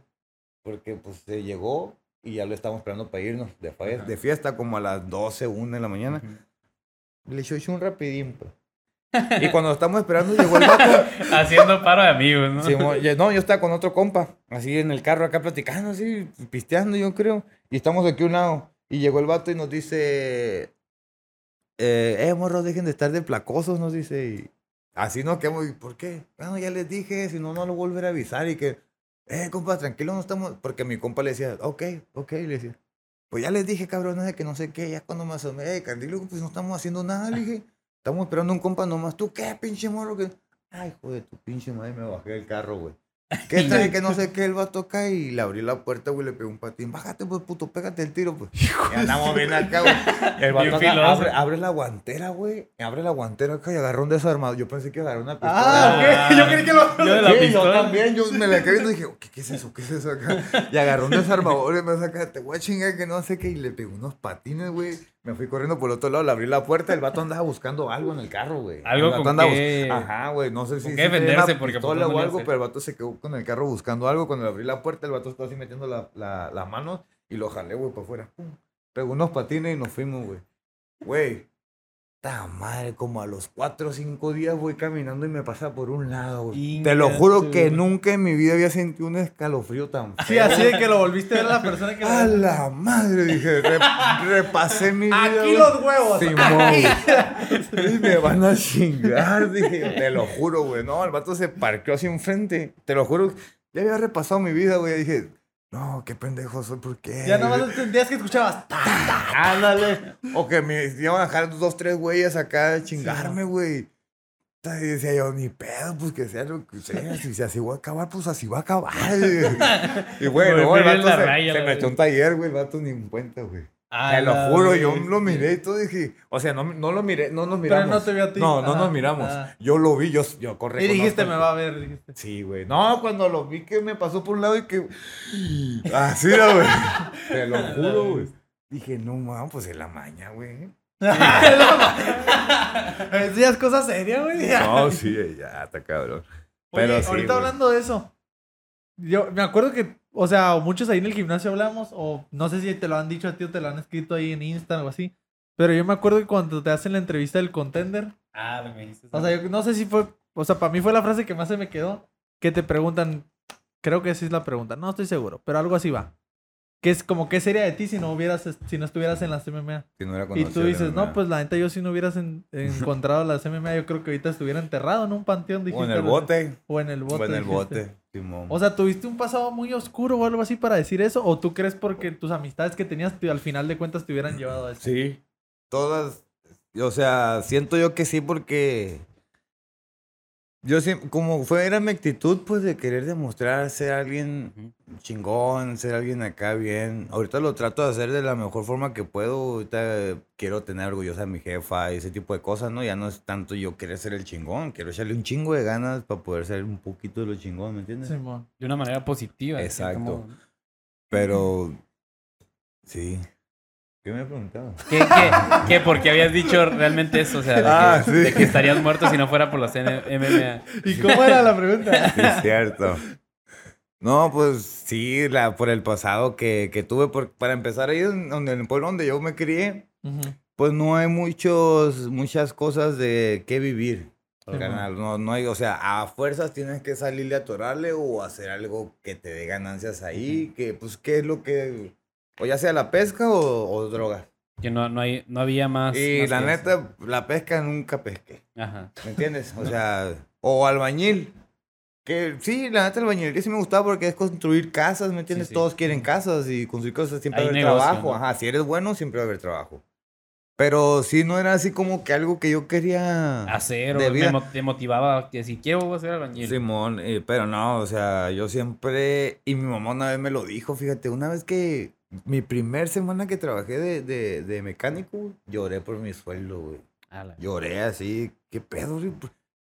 Porque pues se llegó y ya lo estábamos esperando para irnos de, fie- Ajá. de fiesta como a las 12, 1 de la mañana. Le echó un rapidín, pues. Y cuando estamos esperando llegó el vato. Haciendo paro de amigos, ¿no? Ya- no, yo estaba con otro compa, así en el carro acá platicando, así, pisteando, yo creo. Y estamos aquí a un lado. Y llegó el vato y nos dice, eh, eh, morros, dejen de estar de placosos, nos dice. Y así nos quedamos, ¿y por qué? Bueno, ya les dije, si no, no lo volveré a avisar. Y que, eh, compa, tranquilo, no estamos. Porque mi compa le decía, ok, ok, le decía. Pues ya les dije, cabrones, que no sé qué, ya cuando me asomé, eh, Candilo, pues no estamos haciendo nada, le dije. Estamos esperando un compa nomás. ¿Tú qué, pinche morro? que Ay, joder, tu pinche madre, me bajé del carro, güey. ¿Qué trae? Que no sé qué, el vato acá y le abrí la puerta, güey, le pegó un patín. Bájate, pues, puto, pégate el tiro, pues. Y andamos bien acá, güey. El vato abre, abre la guantera, güey. Abre la guantera acá y agarró un desarmador. Yo pensé que agarró una pistola. Ah, ok. Yo creí que lo. Yo de la Sí, yo también, yo me la quedé viendo y dije, ¿qué, ¿qué es eso? ¿Qué es eso acá? Y agarró un desarmador y me saca, te voy a chingar que no sé qué, y le pegó unos patines, güey. Me fui corriendo por el otro lado, le abrí la puerta, el vato andaba buscando algo en el carro, güey. Algo El vato con andaba qué- bus- Ajá, güey, no sé si... qué defenderse, porque, pues, pistola o algo, pero el vato se quedó con el carro buscando algo. Cuando le abrí la puerta, el vato estaba así metiendo la, la, la mano y lo jalé, güey, para afuera. Pegó unos patines y nos fuimos, güey. Güey, madre, como a los cuatro o cinco días voy caminando y me pasa por un lado, güey. Te lo juro que nunca en mi vida había sentido un escalofrío tan feo. Sí, así de que lo volviste a ver a la persona que. A la madre, dije, re- repasé mi vida. Aquí güey. los huevos. Simón. Y me van a chingar, dije, te lo juro, güey. No, el vato se parqueó así enfrente. Te lo juro, ya había repasado mi vida, güey. Dije, no, qué pendejo soy, ¿por qué? Ya nomás entendías que escuchabas. ta, ta. Ándale. O que me iban a dejar dos, tres güeyes acá a chingarme, güey. Y decía yo, ni pedo, pues que sea lo que sea. Si así voy a acabar, pues así va a acabar. y bueno, el vato se, se metió un taller, güey, el vato ni en cuenta, güey. Te lo juro, yo lo miré y todo dije, o sea, no, no lo miré, no nos Pero miramos. no te vio a ti. No, no Ajá. nos miramos. Ah. Yo lo vi, yo, yo. Y dijiste, me va a ver. Dijiste. Sí, güey. No, cuando lo vi que me pasó por un lado y que. Así era, güey. Te lo juro, güey. Dije, no, mames, pues es la maña, güey. Decías cosas serias, güey. No, sí, ya, está cabrón. Pero Oye, sí, ahorita hablando de eso, yo me acuerdo que, o sea, muchos ahí en el gimnasio hablamos, o no sé si te lo han dicho a ti o te lo han escrito ahí en Insta o así, pero yo me acuerdo que cuando te hacen la entrevista del contender, Ah, me dijiste. o sea, yo no sé si fue, o sea, para mí fue la frase que más se me quedó, que te preguntan, creo que sí es la pregunta, no estoy seguro, pero algo así va. Que es como, ¿qué sería de ti si no hubieras, si no estuvieras en las MMA? Si no era Y tú dices, no, pues la neta yo si no hubieras en- encontrado las MMA, yo creo que ahorita estuviera enterrado en un panteón. O en el bote. O en el bote. O en el dijiste. bote. Simón. O sea, ¿tuviste un pasado muy oscuro o algo así para decir eso? ¿O tú crees porque tus amistades que tenías te- al final de cuentas te hubieran llevado a eso? Sí. Todas. O sea, siento yo que sí porque. Yo siempre, como fue, era mi actitud, pues, de querer demostrar ser alguien chingón, ser alguien acá bien. Ahorita lo trato de hacer de la mejor forma que puedo. Ahorita quiero tener orgullosa a mi jefa y ese tipo de cosas, ¿no? Ya no es tanto yo querer ser el chingón, quiero echarle un chingo de ganas para poder ser un poquito de lo chingón, ¿me entiendes? De una manera positiva. Exacto. como- Pero, sí. ¿Qué me preguntaba? ¿Qué, qué, qué? ¿Por qué habías dicho realmente eso? O sea, de, Ah, que, sí. de que estarías muerto si no fuera por las N- MMA. ¿Y cómo era la pregunta? Sí, es cierto. No, pues sí, la, por el pasado que, que tuve. Por, para empezar, ahí en, donde, en el pueblo donde yo me crié, pues no hay muchos, muchas cosas de qué vivir. No, no hay, o sea, a fuerzas tienes que salirle a atorarle o hacer algo que te dé ganancias ahí, que pues, ¿qué es lo que...? O ya sea la pesca o, o drogas. Que no, no, hay, no había más. Y más la neta, la pesca nunca pesqué. Ajá. ¿Me entiendes? O sea, o albañil. Que sí, la neta, albañilería sí me gustaba porque es construir casas, ¿me entiendes? sí. Todos quieren casas y construir cosas siempre Hay va a haber negocio, trabajo. ¿no? Ajá, si eres bueno, siempre va a haber trabajo. Pero sí, no era así como que algo que yo quería Hacer, o de me mo- te motivaba que si quiero hacer albañil. Simón, eh, pero no, o sea, yo siempre, y mi mamá una vez me lo dijo, fíjate, una vez que mi primer semana que trabajé de, de, de mecánico, lloré por mi sueldo, güey. La- Lloré así, ¿qué pedo, güey?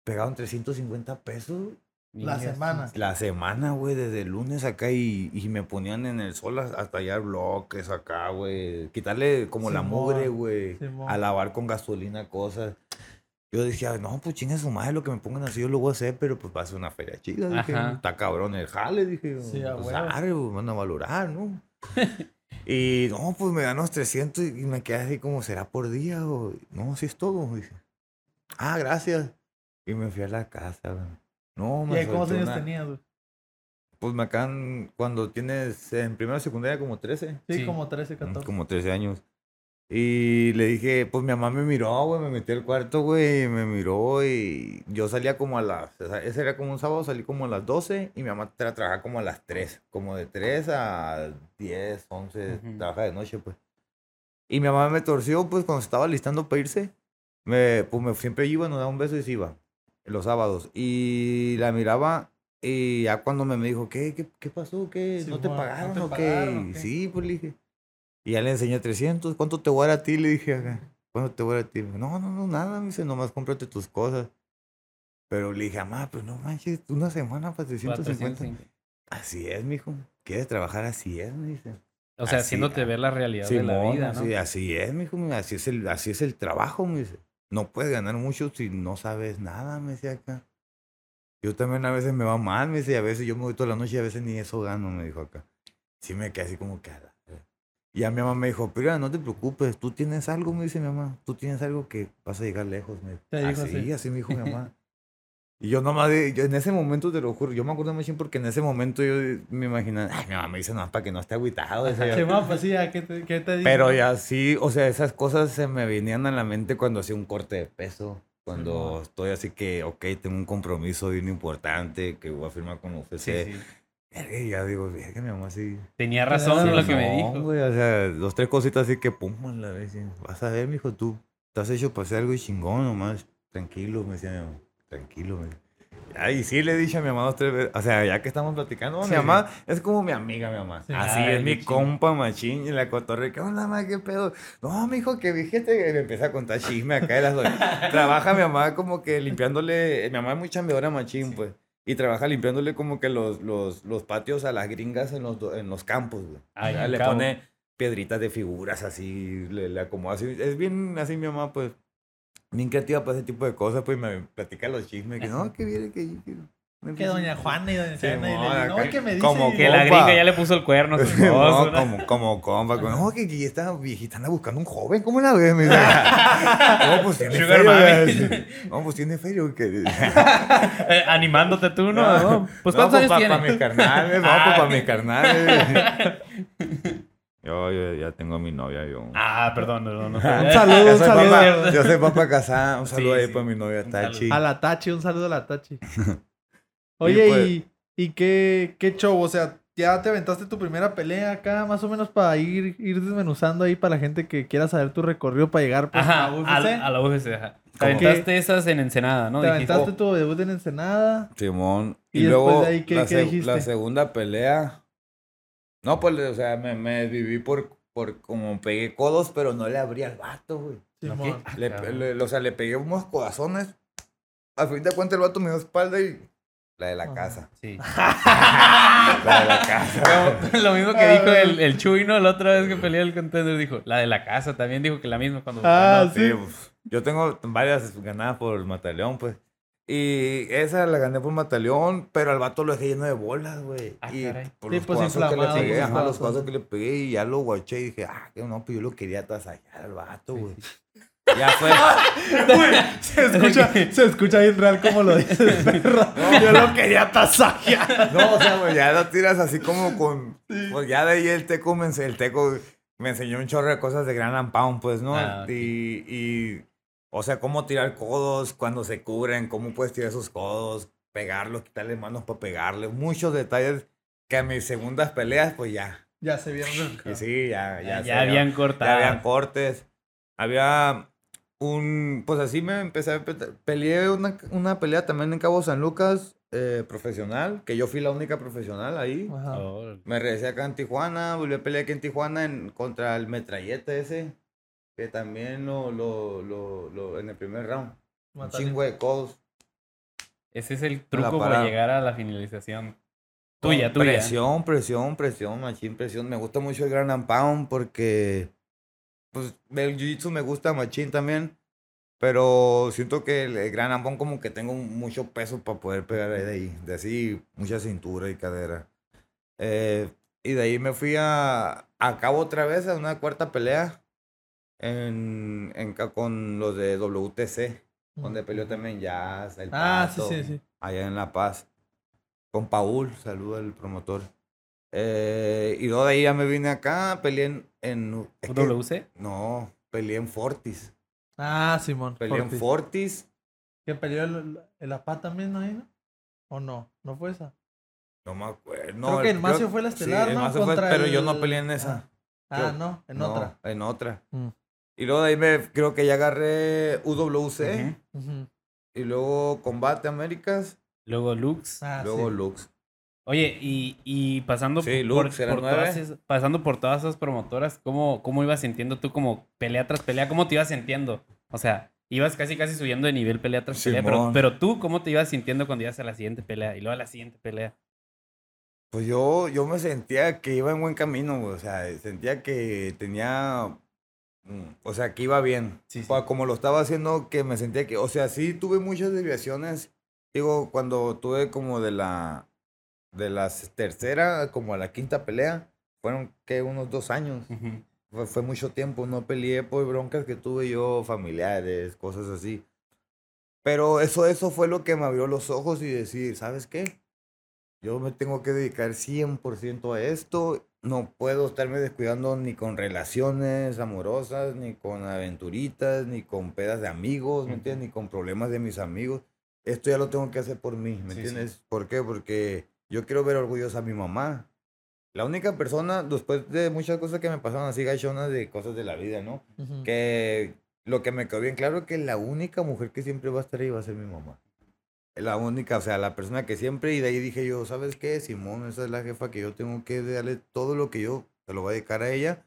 Pegaban 350 pesos La Niñas. semana. la semana, güey, desde el lunes acá y, y me ponían en el sol a- hasta hallar bloques acá, güey. Quitarle como la Simón, mugre, güey. A lavar con gasolina cosas. Yo decía, no, pues chinga su madre, lo que me pongan así yo lo voy a hacer, pero pues va a ser una feria chida. Dije, está cabrón el jale, dije. Sí, a pues arre, pues, van a valorar, ¿no? y no, pues me dan los 300 y me quedé así como, ¿será por día? O, no, así es todo. Dije, ah, gracias. Y me fui a la casa, güey. No, ¿Y me ahí cuántos años una- tenías, güey? Pues me acaban, cuando tienes en primera secundaria como 13. Sí, Sí. como 13, 14. Como 13 años. Y le dije, pues mi mamá me miró, güey, me metí al cuarto, güey, y me miró y yo salía como a las, ese era como un sábado, salí como a las 12 y mi mamá tra- trabajaba como a las 3, como de 3 a 10, 11, Ujú. trabaja de noche, pues. Y mi mamá me torció, pues, cuando estaba listando para irse, me, pues me, siempre iba, nos daba un beso y se iba, los sábados. Y la miraba Y ya cuando me, me dijo, ¿qué, qué, qué pasó? ¿Qué? Sí, ¿No te mo, ¿no pagaron te pagaron o qué? Sí, pues le dije. Y ya le enseñé 300. ¿Cuánto te voy a dar a ti? Le dije acá. ¿Cuánto te voy a dar a ti? No, no, no, nada. Me dice, nomás cómprate tus cosas. Pero le dije, mamá, pues no manches, una semana para 350. 450. Así es, mijo. ¿Quieres trabajar? Así es, me dice. O sea, Así, haciéndote ah, ver la realidad de la vida, ¿no? así, así es, mijo. Así es, el, así es el trabajo, me dice. No puedes ganar mucho si no sabes nada, me decía acá. Yo también a veces me va mal, me dice, y a veces yo me voy toda la noche y a veces ni eso gano, me dijo acá. Sí me quedé así como que... a. Y a mi mamá me dijo, pero no te preocupes, tú tienes algo, me dice mi mamá. Tú tienes algo que vas a llegar lejos, me dijo así, así. así me dijo mi mamá. Y yo nomás, de- yo en ese momento te lo juro, yo me acuerdo mucho porque en ese momento yo me imaginaba, ay, mi mamá me dice, no, para que no esté agüitado. decía yo. Sí, ma, pues sí, ¿a ¿qué te, qué te? Pero ya sí, o sea, esas cosas se me venían a la mente cuando hacía un corte de peso. Cuando Simón. estoy así que, ok, tengo un compromiso bien importante que voy a firmar con UFC. Sí, sí. Y ya digo, que mi mamá sí. Tenía razón lo que me dijo. güey, o sea, dos, tres cositas así que pum, la vez. y, Vas a ver, mijo, tú estás hecho para hacer algo chingón nomás. Tranquilo, me decía mi mamá. Tranquilo, me Ay, sí le he dicho a mi mamá dos, tres veces. O sea, ya que estamos platicando, Sí, mi mamá es como mi amiga, mi mamá. Sí. Así Ay, es mi compa machín y la cotorre. ¿Qué onda? ¿Qué pedo? No, mijo, que fíjate que me empieza a contar chisme acá de las dos. Trabaja mi mamá como que limpiándole. Mi mamá es muy chambeadora machín, pues. Y trabaja limpiándole como que los, los, los patios a las gringas en los, en los campos, güey. Ay, Ya al le cabo. pone piedritas de figuras así, le, le acomoda así. Es bien así mi mamá, pues. Bien creativa para ese tipo de cosas, pues me platica los chismes. Que no, que viene, que. que Que doña Juana y doña Sí, Juana y mo, le no, que me dice... como Que la gringa ya le puso el cuerno a su No, ¿no? como, como compa, como, no, que, que esta viejita anda buscando un joven, ¿cómo la ves? Me dice, no, pues tiene Sugar feria, mami. güey. No, pues tiene feria. Eh, animándote tú, ¿no? No, Pues No, ¿cuántos años pa- tiene? pa' mis carnales, no, Ah. pues para mis carnales. Yo, yo ya tengo a mi novia, yo. Ah, perdón, perdón. no. Un saludo, Yo un soy saludo. papá- Yo soy papá casada. Un Sí, saludo ahí sí. para mi novia, Tachi. A la Tachi, un saludo a la Tachi. Oye, pues- y, y qué, qué show, o sea, ya te aventaste tu primera pelea acá, más o menos para ir, ir desmenuzando ahí para la gente que quiera saber tu recorrido para llegar pues, Ajá, a UFC. a, a la UFC, ajá. Te aventaste esas en Ensenada, ¿no? te Dijiste, aventaste tu debut en Ensenada. Simón. Y Y, después luego de ahí, ¿qué- la, qué dijiste? la segunda pelea. No, pues, o sea, me, me viví por, por como pegué codos, pero no le abrí al vato, güey. Simón. Ah, Le- cabrón. le- o sea, le pegué unos corazones. A fin de cuentas, el vato me dio espalda y. La de la Ajá. casa. Sí. La de la casa. Como- Lo mismo que dijo el, el Chuy, ¿no? La otra vez que peleó el contender dijo, la de la casa también dijo que la misma cuando... Ah, sí. Sí, pues, yo tengo varias ganadas por Mataleón, pues. Y esa la gané por Mataleón, pero al vato lo dejé lleno de bolas, güey. Ah, y caray. por Sí, los pues, que le pegué, pues, ajá, los codazos que le pegué y ya lo guaché y dije, ah, que no, pues yo lo quería tasallar al vato, güey. Ya fue. Se escucha, se escucha bien real como lo dices, perro. Yo lo quería tasajear. No, o sea, güey, ya lo tiras así como con. Pues ya de ahí el teco me, el teco me enseñó un chorro de cosas de Gran and Pound, pues, ¿no? Ah, y, y. O sea, cómo tirar codos cuando se cubren, cómo puedes tirar esos codos, pegarlos, quitarle manos para pegarle. Muchos detalles que a mis segundas peleas, pues ya. Ya se vieron. Y sí, ya, Ya, ya. ya habían ya cortado. habían cortes. Había un. Pues así me empecé a. pe- Peleé una, una pelea también en Cabo San Lucas, eh, profesional, que yo fui la única profesional ahí. Ajá. Me regresé acá en Tijuana, volví a pelear aquí en Tijuana en, contra el metralleta ese, que también lo, lo, lo, lo- en el primer round. Un chingo de codos. Ese es el truco para llegar a la finalización. Tuya, tuya. Presión, presión, presión, machín, presión. Me gusta mucho el Grand and Pound porque, pues, el Jiu-Jitsu me gusta machín también. Pero siento que el, and Pound como que tengo mucho peso para poder pegar de ahí. De así, mucha cintura y cadera. Eh, y de ahí me fui a, a cabo otra vez a una cuarta pelea en, en con los de WTC, donde peleó también Jazz, el Ah, sí, sí, sí. allá en La Paz. Con Paul, saludo al promotor. Eh, y luego de ahí ya me vine acá, peleé en... en es que- WC. no, peleé en Fortis. Ah, Simón. Peleé en Fortis. ¿Que peleó el, el APA también ahí, no? ¿O no? ¿No fue esa? No me acuerdo. No, Creo que el Macio fue la sí, estelar, el ¿no? Fue- pero yo no el- peleé en esa. Ah, Creo- no, en No, otra. En otra. Mm. Y luego de ahí me, creo que ya agarré UWC. Y luego Combate Américas. luego Lux. Ah, Luego sí. Lux. Oye, y, y pasando, Sí, por, todas esas, pasando por todas esas promotoras, ¿cómo, ¿cómo ibas sintiendo tú como pelea tras pelea? ¿Cómo te ibas sintiendo? O sea, ibas casi casi subiendo de nivel pelea tras pelea, pero, pero tú, ¿cómo te ibas sintiendo cuando ibas a la siguiente pelea y luego a la siguiente pelea? Pues yo, yo me sentía que iba en buen camino. O sea, sentía que tenía. mm, O sea, que iba bien. Sí, Como lo estaba haciendo, que me sentía que. O sea, sí tuve muchas desviaciones. Digo, cuando tuve como de la. De la tercera como a la quinta pelea. Fueron, que Unos dos años. Fue, fue mucho tiempo. No peleé por broncas que tuve yo, familiares, cosas así. Pero eso, eso fue lo que me abrió los ojos y decir, ¿sabes qué? Yo me tengo que dedicar 100% a esto. No puedo estarme descuidando ni con relaciones amorosas, ni con aventuritas, ni con pedas de amigos, ¿me entiendes? Ni con problemas de mis amigos. Esto ya lo tengo que hacer por mí, ¿me Sí, sí. entiendes? ¿Por qué? Porque yo quiero ver orgullosa a mi mamá. La única persona, después de muchas cosas que me pasaron así gachonas de cosas de la vida, ¿no? Ujú. Que lo que me quedó bien claro es que la única mujer que siempre va a estar ahí va a ser mi mamá. La única, o sea, la persona que siempre, y de ahí dije yo, ¿sabes qué? Simón, esa es la jefa que yo tengo que darle todo lo que yo se lo voy a dedicar a ella.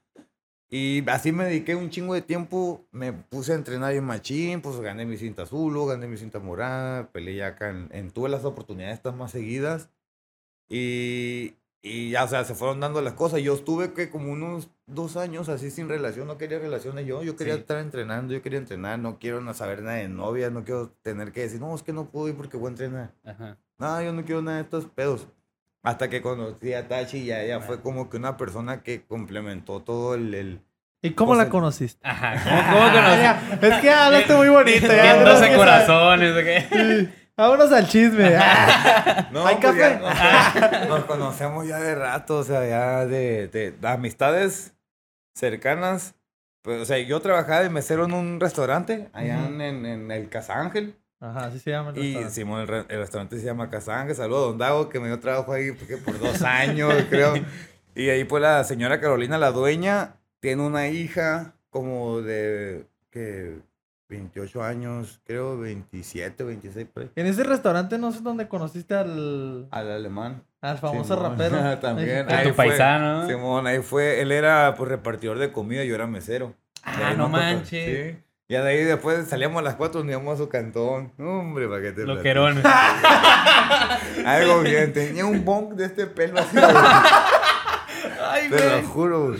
Y así me dediqué un chingo de tiempo, me puse a entrenar en machín, pues gané mi cinta azul, gané mi cinta morada, peleé acá en, en- tuve las oportunidades estas más seguidas. Y, y ya, o sea, se fueron dando las cosas. Yo estuve que como unos dos años así sin relación, no quería relaciones yo. Yo quería Sí. estar entrenando, yo quería entrenar, no quiero no saber nada de novia, no quiero tener que decir, no, es que no puedo ir porque voy a entrenar. Ajá. No, yo no quiero nada de estos pedos. Hasta que conocí a Tachi, ya ella fue como que una persona que complementó todo el... el ¿Y cómo la conociste? Ajá. ¿Cómo, cómo conocí? Ya, es que hablaste muy bonito. ya, Bien, tenemos 12 que corazones, ¿o qué? Vámonos al chisme. No, ¿Hay pues ya café? nos, nos conocemos ya de rato, o sea, ya de, de- de amistades cercanas. Pues, o sea, yo trabajaba de mesero en un restaurante allá Ujú. en, en- en el Casa Ángel. Ajá, así se llama el Y restaurante. Simón, el, re- el restaurante se llama Casa Ángel. Saludos a Don Dago, que me dio trabajo ahí porque por dos años, creo. Y ahí pues la señora Carolina, la dueña, tiene una hija como de, que 28 años, creo, 27, 26, por ahí. En ese restaurante no sé dónde conociste al, Al alemán. al famoso Simón. rapero. También. A ahí tu fue. paisano. Simón, ahí fue. Él era pues repartidor de comida, yo era mesero. Ah, no manches. Sí. Y de ahí después salíamos a las 4 nos íbamos a su cantón. Hombre, para que te. Loquerón. Algo bien. Tenía un bonk de este pelo así. Ay, Te lo juro.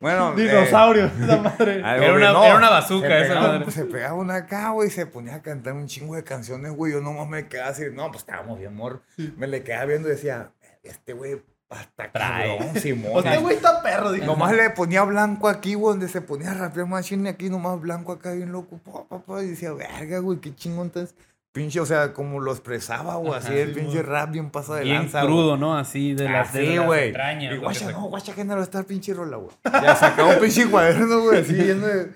Bueno. eh, Dinosaurio, esa madre. algo Era una- era una bazooka se esa pegaba- madre. Se pegaba una acá, güey, y se ponía a cantar un chingo de canciones, güey. Yo nomás me quedaba así. No, pues estábamos bien, amor. Me le quedaba viendo y decía, este güey, hasta cabrón, Simón. Este güey está perro, dijo. Nomás le ponía blanco aquí, güey, donde se ponía a rapear machine aquí, nomás blanco acá, bien loco, pa, pa, pa, y decía, verga, güey, qué chingón estás. Pinche, o sea, como lo expresaba, güey, así el sí, pinche rap bien pasado de Bien lanza, crudo, ¿no? Así de las, de Así, las güey. entrañas. Y guacha, no, guacha, que no está pinche rola, güey. Ya sacaba un pinche cuaderno, güey, así lleno de.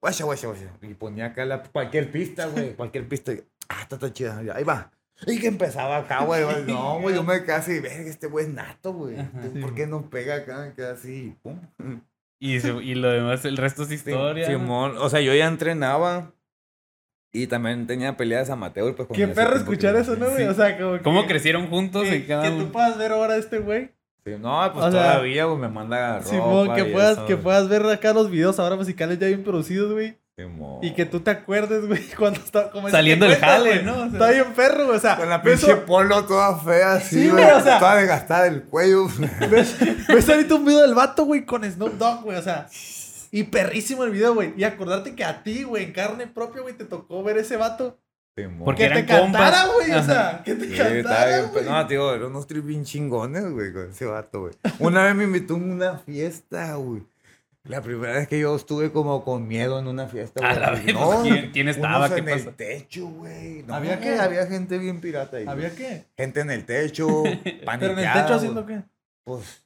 Guacha, guacha, guacha. Y ponía acá la, cualquier pista, güey, cualquier pista. y, Ah, está, está chida. Ahí va. Y que empezaba acá, güey. No, güey, yo me quedé así, verga, este güey es nato, güey. ¿Por qué no pega acá? Me quedé así, pum. Y, y lo demás, el resto es historia. o sea, yo ya entrenaba y también tenía peleas amateur. Pues, con Qué perro escuchar que- eso, ¿no, güey? Sí. O sea, como ¿Cómo que- crecieron juntos que, en cada que tú puedas ver ahora a este güey. Sí, no, pues O todavía, güey, me manda ropa. Simón, que y puedas, eso. que puedas ver acá los videos ahora musicales ya bien producidos, güey. Y que tú te acuerdes, güey, cuando está como Saliendo del cuentas, jale, güey. ¿no? O sea- Está bien perro, güey. O sea, Con la pinche polo toda fea, así, Sí, güey. güey, o sea- Toda desgastada del cuello. ves, ves ahorita un video del vato, güey, con Snoop Dogg, güey. O sea, y perrísimo el video, güey. Y acordarte que a ti, güey, en carne propia, güey, te tocó ver ese vato. Porque Que eran te cantara, güey. O sea, que te Sí, cantara, bien, no, tío, eran unos trips bien chingones, güey, con ese vato, güey. Una vez me invitó a una fiesta, güey. La primera vez que yo estuve como con miedo en una fiesta, A güey. la vez, No, ¿quién- quién estaba? ¿Qué en pasó? el techo, güey. No, ¿Había qué? Había gente bien pirata ahí. ¿Había qué? Gente en el techo, Pero en el techo haciendo qué? Pues,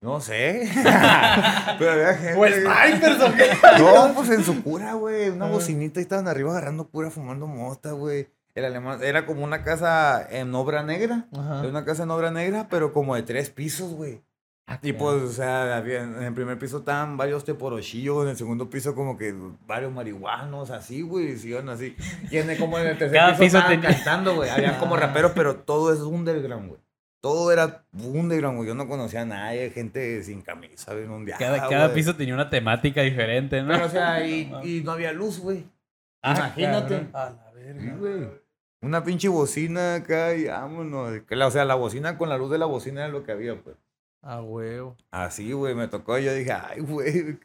no sé. Pero había gente... Pues snipers o qué? No, pues en su cura, güey. Una Ah. bocinita y estaban arriba agarrando cura, fumando mota, güey. El alemán era como una casa en obra negra. Ajá. Era una casa en obra negra, pero como de tres pisos, güey. Y pues, o sea, había- en el primer piso estaban varios teporochillos, en el segundo piso como que varios marihuanos, así, güey, iban así. Y en el, como en el tercer Cada piso, piso estaban tenía- cantando, güey. Habían como Ah. raperos, pero todo es underground, güey. Todo era underground, güey. Yo no conocía a nadie, gente sin camisa, güey, un día. Cada, cada piso tenía una temática diferente, ¿no? Pero, o sea, y, y no había luz, güey. Ah, Imagínate. cabrón. A la verga. güey. Una pinche bocina acá y vámonos. O sea, la bocina con la luz de la bocina era lo que había, pues. A huevo. Así, güey, me tocó y yo dije, ay, güey.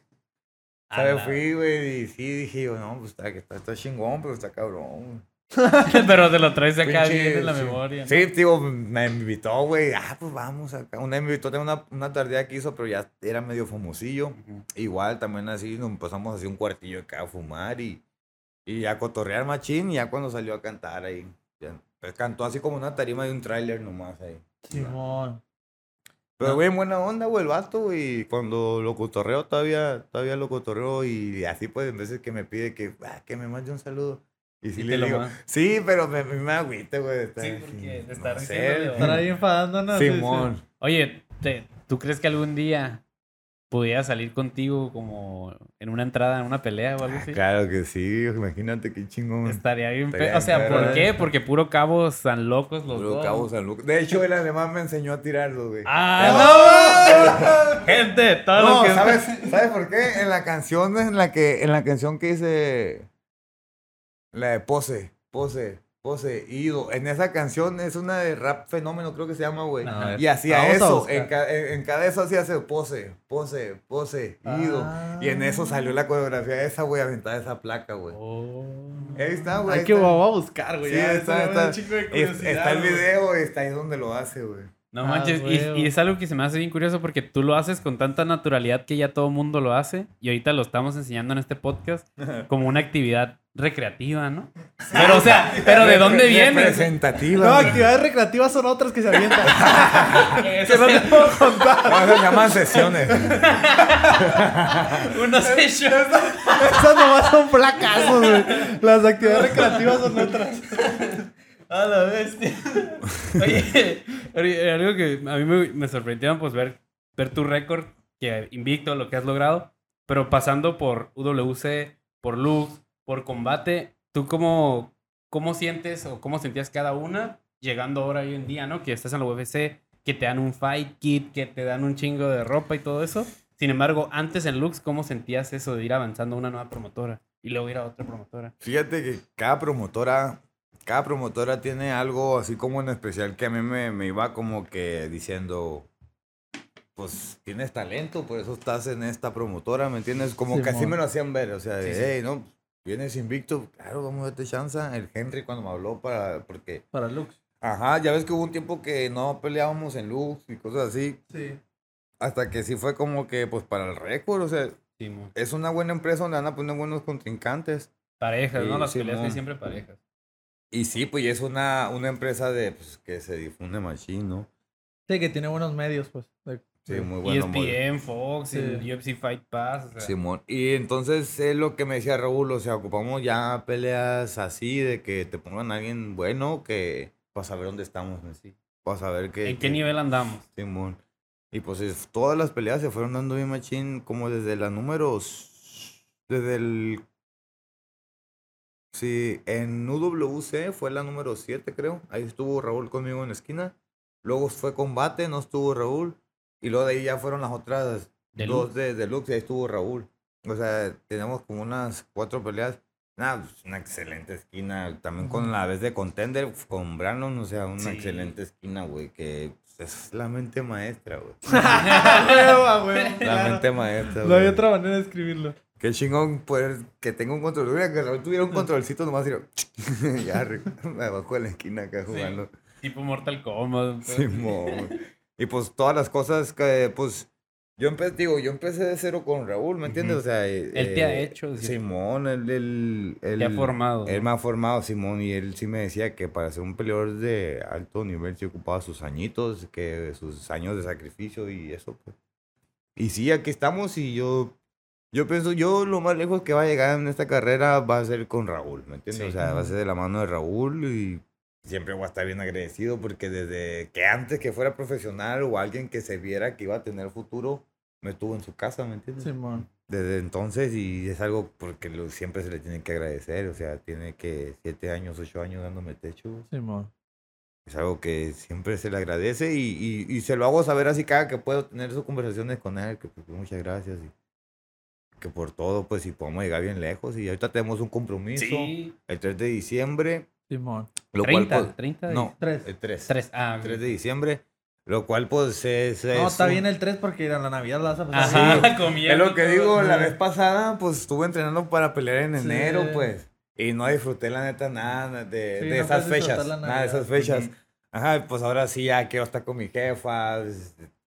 ¿Sabes? Fui, güey, y sí, dije yo, no, pues está, está, está chingón, pero está cabrón. Pero te lo traes acá Pinche- bien en la sí. memoria. Sí, tío, me invitó, güey. Ah, pues vamos acá. Una vez me invitó a una, una tardía que hizo, pero ya era medio famosillo. Igual, también así, nos empezamos así un cuartillo acá a fumar y, y a cotorrear machín. Y ya cuando salió a cantar ahí, ya, pues, cantó así como una tarima de un tráiler nomás ahí. Simón. Pero, güey, buena onda, güey, el vato, güey. y Cuando lo cotorreo, todavía, todavía lo cotorreo. Y así, pues, en veces que me pide que, ah, que me mande un saludo. Y sí Y le te lo digo, sí, pero me, me, agüita, güey. Sí, porque de no estar sé, diciéndole, Estar ahí enfadándonos. sí, sí. Simón. Oye, te- ¿tú crees que algún día pudiera salir contigo como en una entrada, en una pelea o algo Ah, así? claro que sí, imagínate qué chingón. Estaría bien. Estaría O sea, ¿por qué? Porque puro cabo están locos los Puro dos. Cabo San Lucas. De hecho, el alemán me enseñó a tirarlo, güey. ¡Ah, no! Gente, todo No, lo que... ¿sabes, ¿sabes por qué? En la canción en la que en la canción que hice la de Pose, Pose, Pose, Ido. En esa canción es una de rap fenómeno, creo que se llama, güey. Y hacía Vamos a eso, en, ca- en- en cada eso hacía ese pose, pose, pose, ido. Ah. Y en eso salió la coreografía de esa, güey, aventada esa placa, güey. Oh. Ahí está, güey. Hay que está. voy a buscar, güey. Sí, está, está. un chingo de Es- curiosidad, está el video, está ahí donde lo hace, güey. No Ah, manches, y, y es algo que se me hace bien curioso porque tú lo haces con tanta naturalidad que ya todo el mundo lo hace y ahorita lo estamos enseñando en este podcast como una actividad recreativa, ¿no? Pero, o sea, ¿pero de dónde viene? Representativa. No, actividades recreativas son otras que se avientan. Eso no te puedo contar. No, se llaman sesiones. Una session. Esas nomás son placazos, güey. Las actividades recreativas son otras. A la bestia. Oye, oye, algo que a mí me, me sorprendió, pues ver, ver tu récord, que invicto, lo que has logrado, pero pasando por UWC, por Lux, por combate, ¿tú cómo, cómo sientes o cómo sentías cada una llegando ahora hoy en día, ¿no? Que estás en la UFC, que te dan un fight kit, que te dan un chingo de ropa y todo eso. Sin embargo, antes en Lux, ¿cómo sentías eso de ir avanzando a una nueva promotora y luego ir a otra promotora? Fíjate que cada promotora, cada promotora tiene algo así como en especial que a mí me, me iba como que diciendo, pues tienes talento, por eso estás en esta promotora, ¿me entiendes? Como que así me lo hacían ver, o sea, de, Sí, sí. hey, no, vienes invicto, claro, vamos a darte chance. El Henry cuando me habló para, porque, Para Lux. ajá, ya ves que hubo un tiempo que no peleábamos en Lux y cosas así, Sí. hasta que sí fue como que, pues para el récord, o sea, Simón. es una buena empresa donde van a poner buenos contrincantes. Parejas, ¿no? Sí, Las peleas Simón. siempre parejas. Y sí, pues y es una, una empresa de pues, que se difunde machine, ¿no? Sí, que tiene buenos medios, pues. de- Sí, muy bueno. ESPN, Fox, Sí. y UFC Fight Pass. O sea, Simón. Y entonces es lo que me decía Raúl, o sea, ocupamos ya peleas así de que te pongan a alguien bueno que para saber dónde estamos en sí. Para saber que... ¿En qué nivel andamos? Simón. Y pues es- todas las peleas se fueron dando bien machín como desde las números... Desde el... Sí, en UWC fue la número 7 creo. Ahí estuvo Raúl conmigo en la esquina. Luego fue combate, no estuvo Raúl. Y luego de ahí ya fueron las otras Deluxe. dos de Deluxe y ahí estuvo Raúl. O sea, tenemos como unas cuatro peleas. Nada, pues, una excelente esquina. También con la vez de Contender, con Brandon, o sea, una Sí. excelente esquina, güey. Que pues, es la mente maestra, güey. Güey, La mente maestra, No hay güey. otra manera de escribirlo. Qué chingón poder que tenga un control. Mira, que Raúl tuviera un controlcito nomás y yo, ya, me bajo en la esquina acá jugando. Tipo Mortal Kombat. Simón. Y pues todas las cosas que, pues, yo empecé, digo, yo empecé de cero con Raúl, ¿me entiendes? Ujú. O sea, eh, Él te ha eh, hecho, decir. Simón, él, él, él- Te ha formado. Él ¿no? me ha formado, Simón, y él sí me decía que para ser un peleador de alto nivel se ocupaba sus añitos, que sus años de sacrificio y eso, pues. Y sí, aquí estamos y yo, yo pienso, yo lo más lejos que va a llegar en esta carrera va a ser con Raúl, ¿me entiendes? Sí. O sea, va a ser de la mano de Raúl y siempre voy a estar bien agradecido porque desde que antes que fuera profesional o alguien que se viera que iba a tener futuro, me estuvo en su casa, ¿me entiendes? Simón. Desde entonces y es algo porque lo- siempre se le tiene que agradecer, o sea, tiene que siete años, ocho años dándome techo. Simón. Es algo que siempre se le agradece y, y, y se lo hago saber así cada que puedo tener sus conversaciones con él, que pues, muchas gracias y que por todo, pues si podemos llegar bien lejos y ahorita tenemos un compromiso Sí. el 3 de diciembre, Simón. lo 30, cual pues, 30 de- no, Tres. el 3, 3. Ah, 3 de diciembre, lo cual pues es, No, es está un- bien el 3 porque a la Navidad la vas a pasar. Ajá, Sí. comiendo Es lo que digo, la vez pasada pues estuve entrenando para pelear en Sí. enero, pues. Y no disfruté la neta nada de, Sí, de no esas fechas. Nada de esas fechas. Ajá, pues ahora sí ya quiero estar con mi jefa.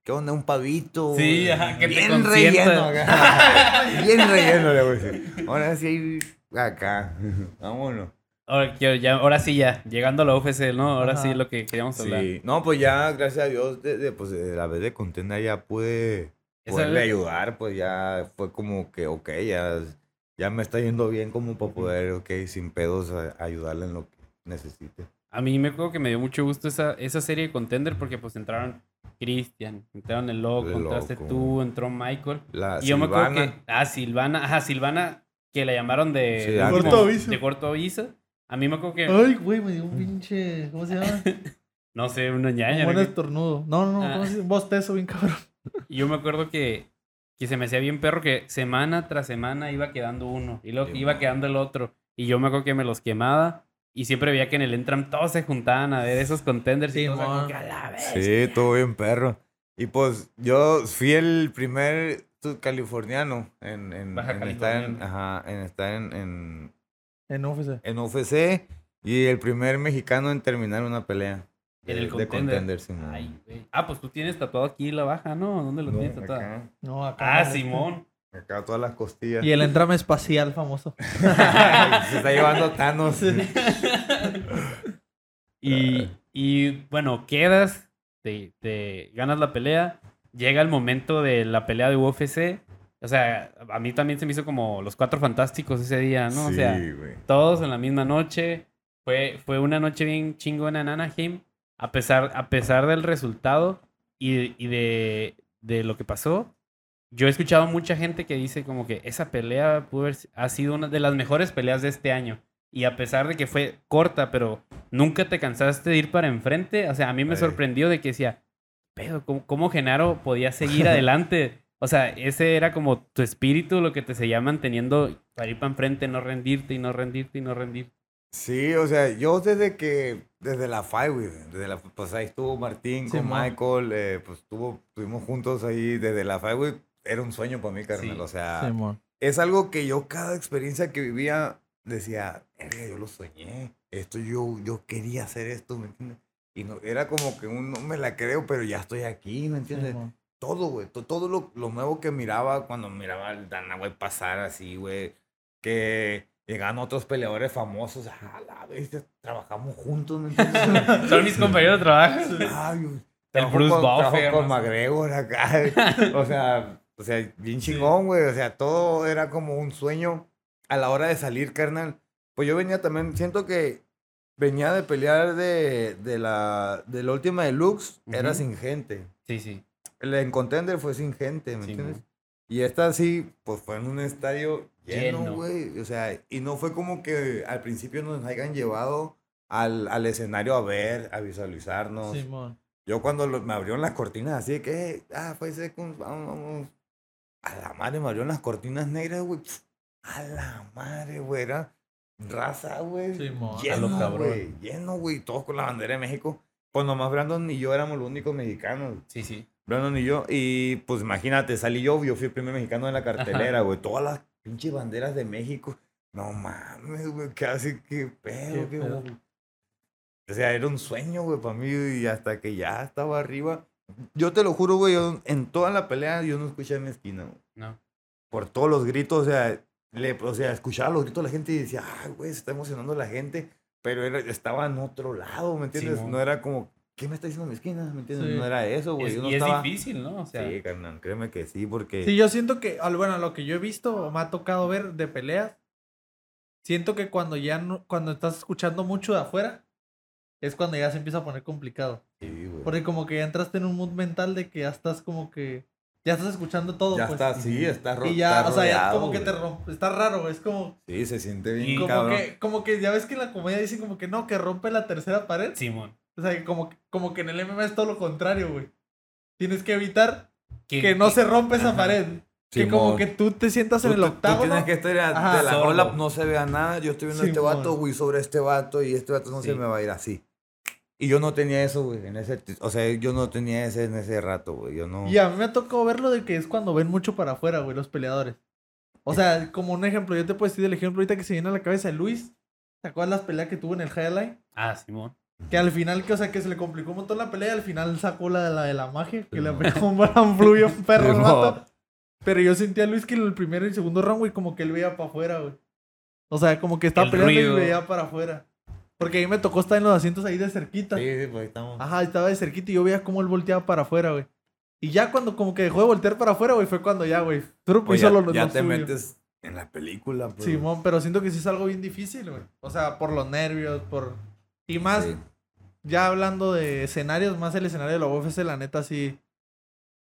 ¿Qué onda? Un pavito. Sí, ajá, que te Bien consienta. relleno. Bien relleno, le voy a decir. Ahora sí, acá. Vámonos. Ahora, ya, ahora sí ya, llegando a la UFC, ¿no? Ahora Ajá. sí lo que queríamos hablar. Sí. No, pues ya, gracias a Dios, de, de, pues de la vez de contenda ya pude poderle ayudar. Pues ya fue como que, ok, ya, ya me está yendo bien como para poder, ok, sin pedos, a- ayudarle en lo que necesite. A mí me acuerdo que me dio mucho gusto esa, esa serie de Contender porque pues entraron Christian, entraron el Loco, El entraste Loco. tú, entró Michael. La Y yo me acuerdo Silvana, que... Ah, Silvana. Ajá, Silvana, que la llamaron de... Sí, de último- Corto aviso. De corto aviso. A mí me acuerdo que... Ay, güey, me dio un pinche. ¿Cómo se llama? No sé, una Un ñaña. buen ¿no? estornudo. No, no, no. Ah. ¿Cómo se? Un bostezo bien cabrón. Y yo me acuerdo que, que se me hacía bien perro que semana tras semana iba quedando uno. Y luego Sí, iba quedando el otro. Y yo me acuerdo que me los quemaba. Y siempre veía que en el Entram todos se juntaban a ver esos contenders. y Sí, todos era como que, "A la vez". Sí, todo bien perro. Y pues yo fui el primer californiano en, en, Baja en estar, en, californiano. ajá, en, estar en, en, UFC. en UFC y el primer mexicano en terminar una pelea. En el de contender. contender, Simón. Ay, güey. Ah, pues tú tienes tatuado aquí la baja, ¿no? ¿Dónde lo No, tienes tatuado? acá, No, acá. Ah, no. Simón. acá todas las costillas. Y el entrame espacial famoso. Se está llevando Thanos. Y, y bueno, quedas, te, te ganas la pelea, llega el momento de la pelea de UFC. O sea, a mí también se me hizo como los cuatro fantásticos ese día, ¿no? o sea, Sí, todos en la misma noche. Fue, fue una noche bien chingona en Anaheim. A pesar, a pesar del resultado y, y de, de lo que pasó, yo he escuchado mucha gente que dice como que esa pelea pudo haber, ha sido una de las mejores peleas de este año. Y a pesar de que fue corta, pero nunca te cansaste de ir para enfrente. O sea, a mí me sorprendió de que decía, pero ¿cómo, cómo Genaro podía seguir adelante? O sea, ese era como tu espíritu, lo que te seguía manteniendo para ir para enfrente, no rendirte y no rendirte y no rendirte. Sí, o sea, yo desde que, desde la güey, desde la, pues ahí estuvo Martín con Simón. Michael, eh, pues estuvo, estuvimos juntos ahí desde la güey, era un sueño para mí, carnal, Sí. o sea, Simón. es algo que yo cada experiencia que vivía decía, "Verga, yo lo soñé, esto yo, yo quería hacer esto, ¿me entiendes? Y no, era como que un, no me la creo, pero ya estoy aquí, ¿me entiendes? Todo, güey. to- Todo lo, lo nuevo que miraba cuando miraba al Dana, güey, pasar así, güey. Que llegaban otros peleadores famosos. Ah, la bestia, trabajamos juntos, ¿me entiendes? Son mis compañeros de trabajo. Ay, güey, El Bruce con, Buffer. con McGregor acá. o sea, o sea, bien chingón, güey. O sea, todo era como un sueño a la hora de salir, carnal. Pues yo venía también, siento que venía de pelear de, de la, de la última de Lux, era sin gente. Sí, sí. El en Contender fue sin gente, ¿me Sí, entiendes? mo. Y esta sí, pues fue en un estadio lleno, güey. O sea, y no fue como que al principio nos hayan llevado al, al escenario a ver, a visualizarnos. Simón. Yo cuando lo- me abrieron las cortinas así de que, "Eh, ah, fue Seconds, vamos, vamos. A la madre me abrieron las cortinas negras, güey. A la madre, güey. Era raza, güey. Lo Lleno, güey. Lleno, güey. Todos con la bandera de México. Pues nomás Brandon y yo éramos los únicos mexicanos. Sí, sí. Brandon y yo. Y pues imagínate, salí yo, yo fui el primer mexicano en la cartelera, güey. Todas las pinches banderas de México. No mames, güey, casi que pedo, Qué pedo. O sea, era un sueño, güey, para mí. Y hasta que ya estaba arriba. Yo te lo juro, güey, en toda la pelea yo no escuché en mi esquina, güey. No. Por todos los gritos, o sea, le, o sea, escuchaba los gritos de la gente y decía, ay, güey, se está emocionando la gente. Pero era, estaba en otro lado, ¿me entiendes? Simón. no era como, ¿qué me está diciendo en mi esquina? ¿Me entiendes? Sí. No era eso, güey. Es- yo no y es estaba- difícil, ¿no? O sea, Sí, carnal, créeme que sí, porque... Sí, yo siento que, bueno, lo que yo he visto me ha tocado ver de peleas, siento que cuando ya no, cuando estás escuchando mucho de afuera, es cuando ya se empieza a poner complicado. Sí, güey. Porque como que ya entraste en un mood mental de que ya estás como que... Ya estás escuchando todo, Ya pues. está, sí, está ro- Y ya, o sea, ya como que te rompe. Está raro, güey. Es como... Sí, se siente bien, Y- Como cabrón. que, como que ya ves que en la comedia dicen como que no, que rompe la tercera pared. Simón. O sea, que como, como que en el MMA es todo lo contrario, güey. Tienes que evitar Que, que no se rompe esa Ajá. pared. Que como que tú te sientas en Tú el te- tú octavo. tienes que estar a- Ajá. de la rola, no se vea nada. Yo estoy viendo este vato, güey, sobre este vato y este vato no Sí. se me va a ir así. Y yo no tenía eso, güey, en ese, o sea, yo no tenía ese en ese rato, güey. Yo no. Y a mí me ha tocado verlo de que es cuando ven mucho para afuera, güey, los peleadores. O sea, como un ejemplo, yo te puedo decir el ejemplo ahorita que se viene a la cabeza de Luis. ¿Te acuerdas las peleas que tuvo en el Highlight? Ah, Simón. Que al final, que, o sea, que se le complicó un montón la pelea y al final sacó la de la, de la magia, que le aplicó un gran fluvio un perro vato. Pero yo sentía a Luis que en el primero y el segundo round, güey, como que él veía para afuera, güey. O sea, como que estaba El peleando ruido. y veía para afuera. Porque a mí me tocó estar en los asientos ahí de cerquita. Sí, sí, pues estamos. Ajá, estaba de cerquita y yo veía cómo él volteaba para afuera, güey. Y ya cuando como que dejó de voltear para afuera, güey, fue cuando ya, güey. Truco Pues hizo lo, ya lo te suyo. metes en la película, pues. Simón, pero siento que sí es algo bien difícil, güey. O sea, por los nervios, por... Y más, Sí. ya hablando de escenarios, más el escenario de la UFC, la neta sí...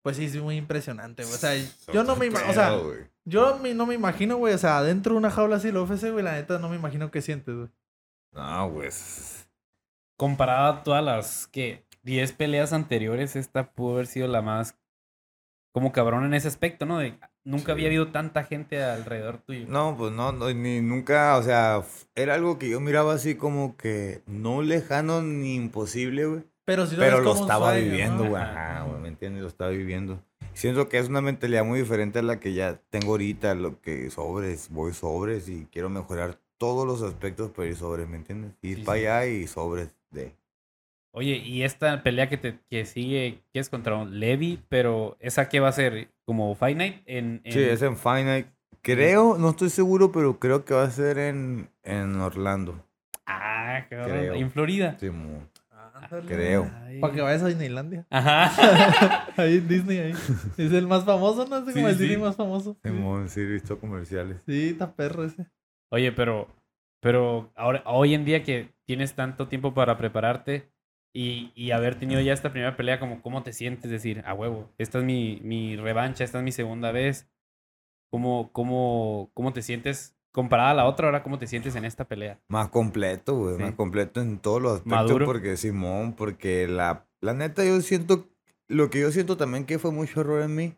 Pues sí, es muy impresionante, güey. O sea, yo no me imagino... O sea, yo me- no me imagino, güey. O sea, dentro de una jaula así la UFC, güey, la neta no me imagino qué sientes, güey. No, güey. Comparado a todas las que 10 peleas anteriores, esta pudo haber sido la más como cabrón en ese aspecto, ¿no? De nunca Sí. había habido tanta gente alrededor tuyo. No, pues no, no, ni nunca, o sea, era algo que yo miraba así como que no lejano ni imposible, güey. Pero si Pero lo como un estaba sueño, viviendo, ¿no? güey. Ajá. Ajá, güey, ¿me entiendes? Lo estaba viviendo. Siento que es una mentalidad muy diferente a la que ya tengo ahorita, lo que sobres, voy sobres y quiero mejorar todos los aspectos para ir sobres, ¿me entiendes? Ir Sí, para sí. allá y sobres de... Oye, y esta pelea que te que sigue, que es contra un Levi, pero esa qué va a ser como Fight Night en, en- Sí, es en Finite. Creo, no estoy seguro, pero creo que va a ser en, en Orlando. Ah, cabrón, Creo. en Florida. Simón. Ándale. Creo. Ay. Para que vayas a Disneylandia. Ajá. Ahí en Disney, ahí. Es el más famoso, ¿no? Es como Sí, el Disney sí. más famoso. Sí. Simón, sí, he visto comerciales. Sí, está perro ese. Oye, pero, pero ahora, hoy en día que tienes tanto tiempo para prepararte y, y haber tenido ya esta primera pelea, como, ¿cómo te sientes? Decir, a huevo, esta es mi, mi revancha, esta es mi segunda vez. ¿Cómo, cómo, ¿Cómo te sientes comparada a la otra? Ahora, ¿cómo te sientes en esta pelea? Más completo, güey. Sí. Más completo en todos los aspectos. Maduro. Porque Simón, porque la, la neta yo siento, lo que yo siento también que fue mucho error en mí,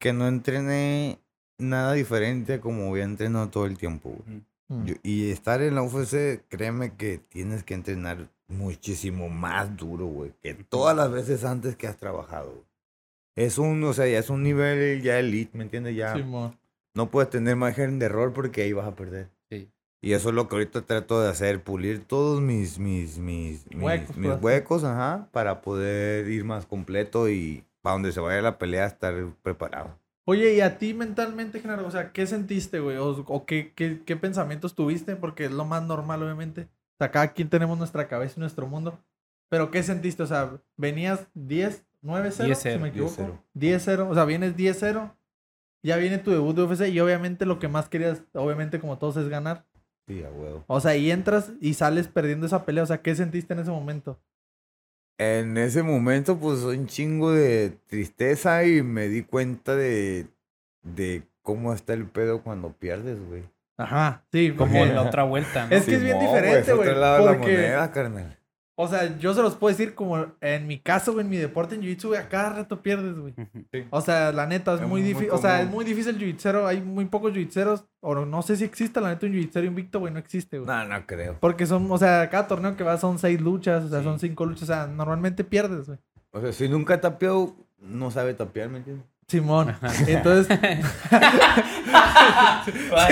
que no entrené nada diferente a como había entrenado todo el tiempo, güey. Mm. Yo- y estar en la UFC, créeme que tienes que entrenar muchísimo más duro, güey, que todas las veces antes que has trabajado. güey. Es un, o sea, ya es un nivel ya elite, ¿me entiendes? Ya no puedes tener margen de error porque ahí vas a perder. Sí. Y eso es lo que ahorita trato de hacer, pulir todos mis, mis, mis, mis- Huecos, mis pues. huecos, ajá, para poder ir más completo y para donde se vaya la pelea estar preparado. Oye, ¿y a ti mentalmente, Genaro? O sea, ¿qué sentiste, güey? ¿O, o qué, qué, qué pensamientos tuviste? Porque es lo más normal, obviamente. O sea, cada quien tenemos nuestra cabeza y nuestro mundo. Pero ¿qué sentiste? O sea, venías 10, 9-0, si 10-0, me equivoco. 10-0. 10-0. O sea, vienes 10-0. Ya viene tu debut de UFC y obviamente lo que más querías, obviamente como todos, es ganar. Sí, a huevo. O sea, y entras y sales perdiendo esa pelea. O sea, ¿qué sentiste en ese momento? En ese momento, pues, un chingo de tristeza y me di cuenta de, de cómo está el pedo cuando pierdes, güey. Ajá, sí. Como porque- la otra vuelta, ¿no? Es que es bien diferente, es otro güey, lado de la porque- moneda, carnal. O sea, yo se los puedo decir como en mi caso, güey, en mi deporte en jiu-jitsu, güey, a cada rato pierdes, güey. O sea, la neta, es, Es muy muy difícil. O sea, es muy difícil el jiu-jitsu. Hay muy pocos jiu-jitseros. O no sé si existe, la neta, un jiu-jitsu invicto, güey. No existe, güey. No, no creo. Porque son, o sea, cada torneo que va son seis luchas, o sea, Sí. son cinco luchas. O sea, normalmente pierdes, güey. O sea, si nunca tapeó, no sabe tapear, ¿me entiendes? Simón. Entonces,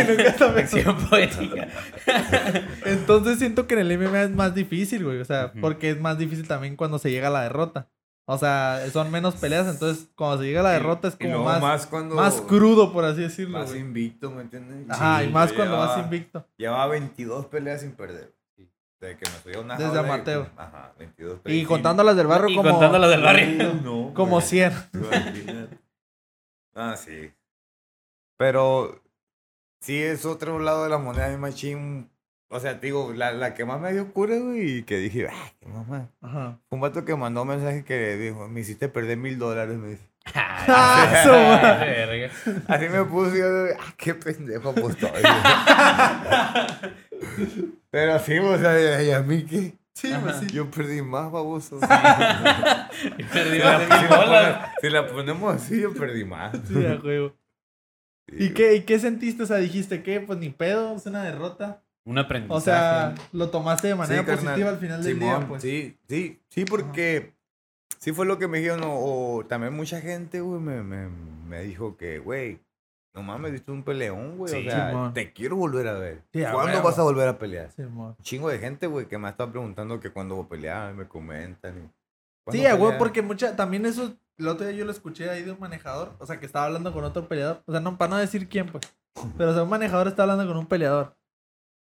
nunca está acción poética. entonces siento que en el MMA es más difícil, güey. O sea, porque es más difícil también cuando se llega a la derrota. O sea, son menos peleas, entonces cuando se llega a la derrota es Y como más, más, más cuando... crudo, por así decirlo, Más güey. invicto, ¿me entiendes? Ajá, Sí, y más cuando vas llevaba- invicto. Llevaba 22 peleas sin perder. Desde que me subí a una Desde y, amateur. pues, Ajá, 22 peleas. Y contando las del barrio Y como, contando las del barrio. No, como güey. 100. Ah, sí. Pero sí es otro lado de la moneda, mi machín. O sea, te digo, la, la que más me dio cura, güey, y que dije, ay, qué mamá. Ajá. Fue un vato que mandó un mensaje que dijo, me hiciste perder mil dólares, me dice. Ah. Así me puse yo, ah, qué pendejo pues. Pero sí, o sea, ¿y a mí qué? Sí, pues sí. Yo perdí más, baboso. Y perdí las la mil bolas. si la ponemos así, yo perdí más. Sí, a juego. ¿Y qué, ¿Y qué sentiste? O sea, dijiste que, pues ni pedo, es una derrota. Un aprendizaje. O sea, lo tomaste de manera Sí, carnal. positiva al final del Simón, día, pues. Sí, sí, sí, porque sí fue lo que me dijeron. O, o también mucha gente, güey, me, me, me dijo que, güey, no mames, viste un peleón, güey. Sí, o sea, te quiero volver a ver. Sí, ¿Cuándo vas a volver a pelear? Sí. Un chingo de gente, güey, que me ha estado preguntando que cuando voy a pelear, me comentan. y, ¿cuándo Sí, peleas? porque mucha, también eso, el otro día yo lo escuché ahí de un manejador, o sea, que estaba hablando con otro peleador, o sea, no, para no decir quién, pues, pero o sea, un manejador está hablando con un peleador,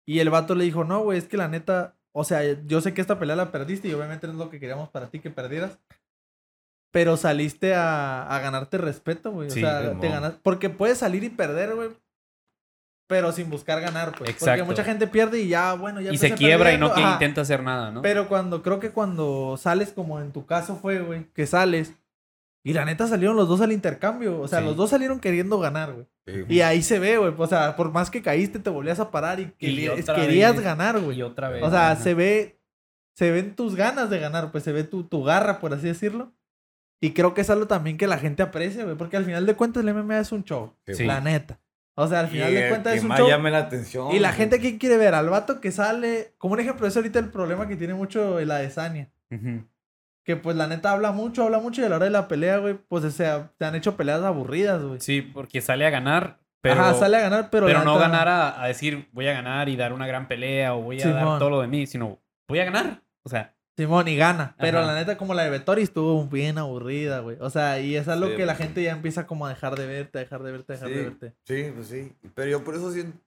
y el vato le dijo, no, güey, es que la neta, o sea, yo sé que esta pelea la perdiste y obviamente no es lo que queríamos para ti que perdieras, pero saliste a, a ganarte respeto, güey, Sí, o sea, te ganas, porque puedes salir y perder, güey, pero sin buscar ganar, pues, porque Exacto. mucha gente pierde y ya, bueno, ya Y se quiebra y no que intenta hacer nada, ¿no? Pero cuando, creo que cuando sales, como en tu caso fue, güey, que sales. Y la neta salieron los dos al intercambio. O sea, Sí. los dos salieron queriendo ganar, güey. Sí, Y ahí se ve, güey. O sea, por más que caíste, te volvías a parar y, querías, otra querías vez, ganar, güey. Y otra vez. O sea, ajá. se ve. Se ven tus ganas de ganar, pues se ve tu, tu garra, por así decirlo. Y creo que es algo también que la gente aprecia, güey. Porque al final de cuentas el MMA es un show. Sí. La neta. O sea, al final de cuentas es un más show. llame la atención. Y la gente que quiere ver al vato que sale, como un ejemplo, es ahorita el problema que tiene mucho la Desania. Ujú. Que pues la neta habla mucho, habla mucho y a la hora de la pelea, güey, pues o sea, te han hecho peleas aburridas, güey. Sí, porque sale a ganar, pero, Ajá, sale a ganar, pero, pero no neta- ganar a, a decir voy a ganar y dar una gran pelea o voy a dar todo lo de mí, sino voy a ganar. O sea, Simón y gana. Pero Ajá. la neta, como la de Vettori estuvo bien aburrida, güey. O sea, y es algo Sí, que la pues, gente ya empieza como a dejar de verte, a dejar de verte, a dejar Sí. de verte. Sí, pues sí. Pero yo por eso sien-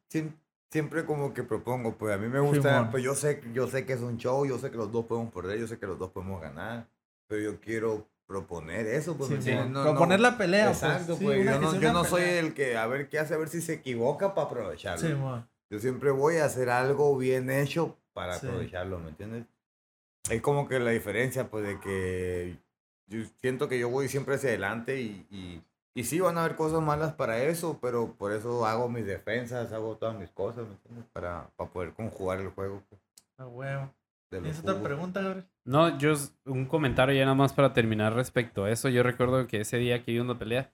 siempre como que propongo, pues a mí me gusta, Simón. pues yo sé, yo sé que es un show, yo sé que los dos podemos perder, yo sé que los dos podemos ganar, pero yo quiero proponer eso, pues. ¿me Simón. entiendes? Proponer la pelea, pues. Exacto, Sí, pues. una yo no, yo no soy el que, a ver qué hace, a ver si se equivoca para aprovecharlo. Simón. Yo siempre voy a hacer algo bien hecho para Sí. aprovecharlo, ¿me entiendes? Es como que la diferencia, pues, de que yo siento que yo voy siempre hacia adelante y, y, y sí van a haber cosas malas para eso, pero por eso hago mis defensas, hago todas mis cosas, ¿me entiendes? Para, para poder conjugar el juego. pues, A huevo. ¿Tienes otra pregunta, Gabriel? no, yo un comentario ya nada más para terminar respecto a eso. Yo recuerdo que ese día que a una pelea,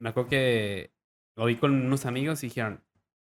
me acuerdo que lo vi con unos amigos y dijeron,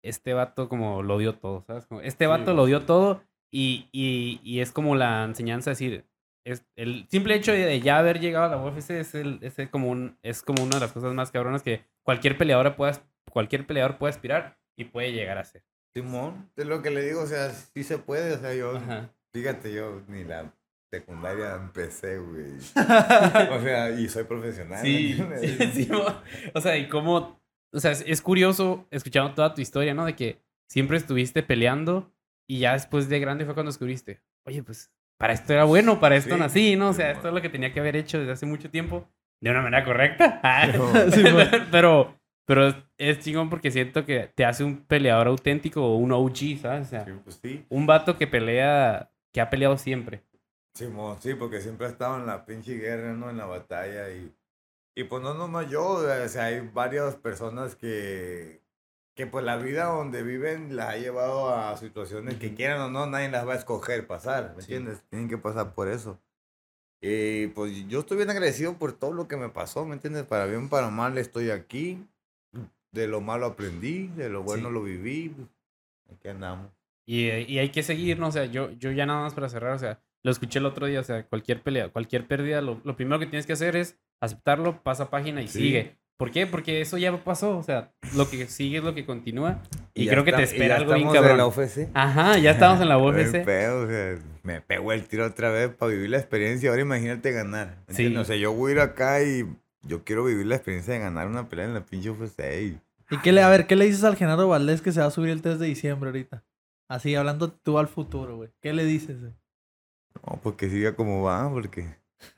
este vato como lo dio todo, ¿sabes? Como, este vato lo dio todo y, y, y es como la enseñanza, es decir, es el simple hecho de ya haber llegado a la UFC es, el, es el como un, es como una de las cosas más cabronas que cualquier peleador puede, as- cualquier peleador puede aspirar y puede llegar a ser. Simón, es lo que le digo, o sea, sí se puede, o sea, yo, Ajá. fíjate, yo ni la secundaria empecé, güey. o sea, y soy profesional. ¿me Sí, sí, mo- o sea, y cómo, o sea, es, es curioso escuchando toda tu historia, ¿no? De que siempre estuviste peleando y ya después de grande fue cuando descubriste, oye, pues para esto era bueno, para esto Sí, nací, ¿no? O sea, sí, esto es lo que tenía que haber hecho desde hace mucho tiempo de una manera correcta. Pero- Sí, pero, pero es- chingón porque siento que te hace un peleador auténtico o un OG, ¿sabes? O sea, Sí, pues sí. un vato que pelea, que ha peleado siempre. Simón, sí, porque siempre he estado en la pinche guerra, ¿no? En la batalla y... Y pues no nomás yo, o sea, hay varias personas que... Que pues la vida donde viven las ha llevado a situaciones que quieran o no, nadie las va a escoger pasar, ¿me Sí. entiendes? Tienen que pasar por eso. Y pues yo estoy bien agradecido por todo lo que me pasó, ¿me entiendes? Para bien, para mal estoy aquí. De lo malo aprendí, de lo bueno Sí. lo viví. pues, Aquí andamos. Y, eh, y hay que seguir, ¿no? O sea, yo, yo ya nada más para cerrar, o sea, lo escuché el otro día, o sea, cualquier pelea, cualquier pérdida, lo, lo primero que tienes que hacer es aceptarlo, pasa página y Sí. sigue. ¿Por qué? Porque eso ya pasó, o sea, lo que sigue es lo que continúa. Y, ya creo que te está- espera ya algo bien estamos de cabrón. la UFC. Ajá, ya estamos en la UFC. pedo, o sea, me pegó el tiro otra vez para vivir la experiencia. Ahora imagínate ganar. ¿me Sí. O sea, yo voy a ir acá y yo quiero vivir la experiencia de ganar una pelea en la pinche UFC. y- ¿Y qué le, a ver, qué le dices al Genaro Valdés que se va a subir el 3 de diciembre ahorita? Así, hablando tú al futuro, güey. ¿Qué le dices, güey? No, porque siga como va, porque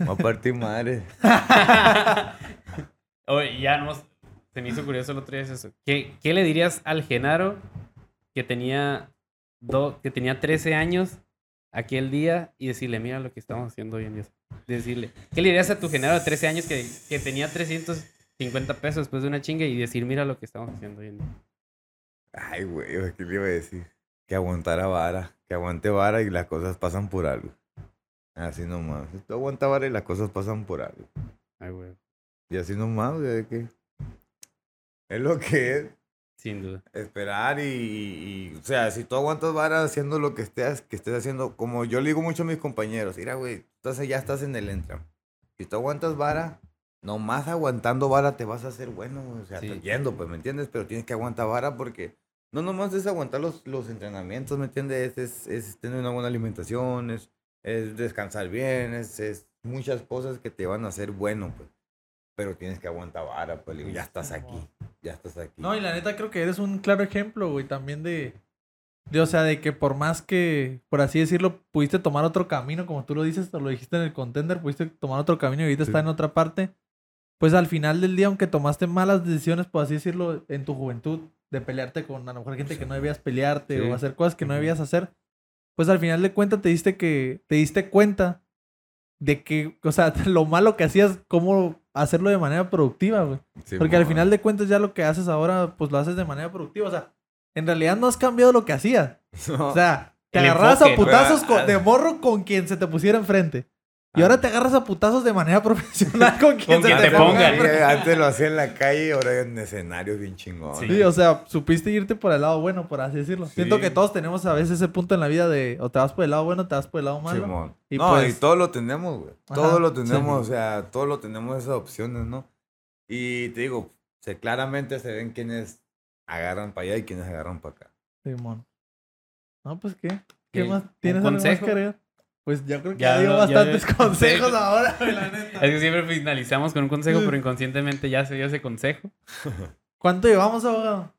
va a partir madre. Oye, ya nos, se me hizo curioso el otro día eso. ¿Qué, ¿Qué le dirías al Genaro que tenía do- que tenía 13 años aquel día y decirle, mira lo que estamos haciendo hoy en día. Decirle, ¿qué le dirías a tu general de 13 años que, que tenía 350 pesos después de una chinga y decir, mira lo que estamos haciendo hoy en día? Ay, güey, ¿qué le iba a decir? Que aguantara vara, que aguante vara y las cosas pasan por algo. Así nomás. Tú aguanta vara y las cosas pasan por algo. Ay, güey. Y así nomás, de que es lo que es. Sin duda. Esperar y, y- o sea, si tú aguantas vara haciendo lo que estés, que estés haciendo, como yo le digo mucho a mis compañeros, mira, güey, entonces ya estás en el entram. Si tú aguantas vara, nomás aguantando vara te vas a hacer bueno, o sea, Sí. te yendo, pues, ¿me entiendes? Pero tienes que aguantar vara porque no nomás es aguantar los, los entrenamientos, ¿me entiendes? Es, es tener una buena alimentación, es, es descansar bien, es, es muchas cosas que te van a hacer bueno, pues. Pero tienes que aguantar vara, pues, digo, ya estás aquí, ya estás aquí. No, y la neta creo que eres un claro ejemplo, güey, también de, de, o sea, de que por más que, por así decirlo, pudiste tomar otro camino, como tú lo dices, o lo dijiste en el contender, pudiste tomar otro camino y ahorita Sí. está en otra parte, pues al final del día, aunque tomaste malas decisiones, por así decirlo, en tu juventud, de pelearte con a lo mejor gente que no debías pelearte Sí. o hacer cosas que no Ujú. debías hacer, pues al final de cuentas te diste que, te diste cuenta de que, o sea, lo malo que hacías, cómo hacerlo de manera productiva, güey. Porque al final de cuentas ya lo que haces ahora, pues lo haces de manera productiva. O sea, en realidad no has cambiado lo que hacías. No. O sea, te enfoque. a putazos con- de morro con quien se te pusiera enfrente. Y ahora te agarras a putazos de manera profesional con quien Con se quien te, te ponga ponga. Antes lo hacía en la calle y ahora en escenarios bien chingón. Sí. Sí, o sea, supiste irte por el lado bueno, por así decirlo. Sí. Siento que todos tenemos a veces ese punto en la vida de o te vas por el lado bueno o te vas por el lado malo. Simón. Y no, pues- y todo lo tenemos, güey. Todo lo sí. tenemos, o sea, todo lo tenemos esas opciones, ¿no? Y te digo, se, claramente se ven quiénes agarran para allá y quiénes agarran para acá. Simón. No, pues qué. ¿Qué ¿Qué? más? ¿Un ¿Tienes algo más consejo? que agregar? Pues yo creo que Ya lo- ya bastantes consejos Sí. ahora, la neta. Es que siempre finalizamos con un consejo, pero inconscientemente ya se dio ese consejo. ¿Cuánto llevamos, abogado?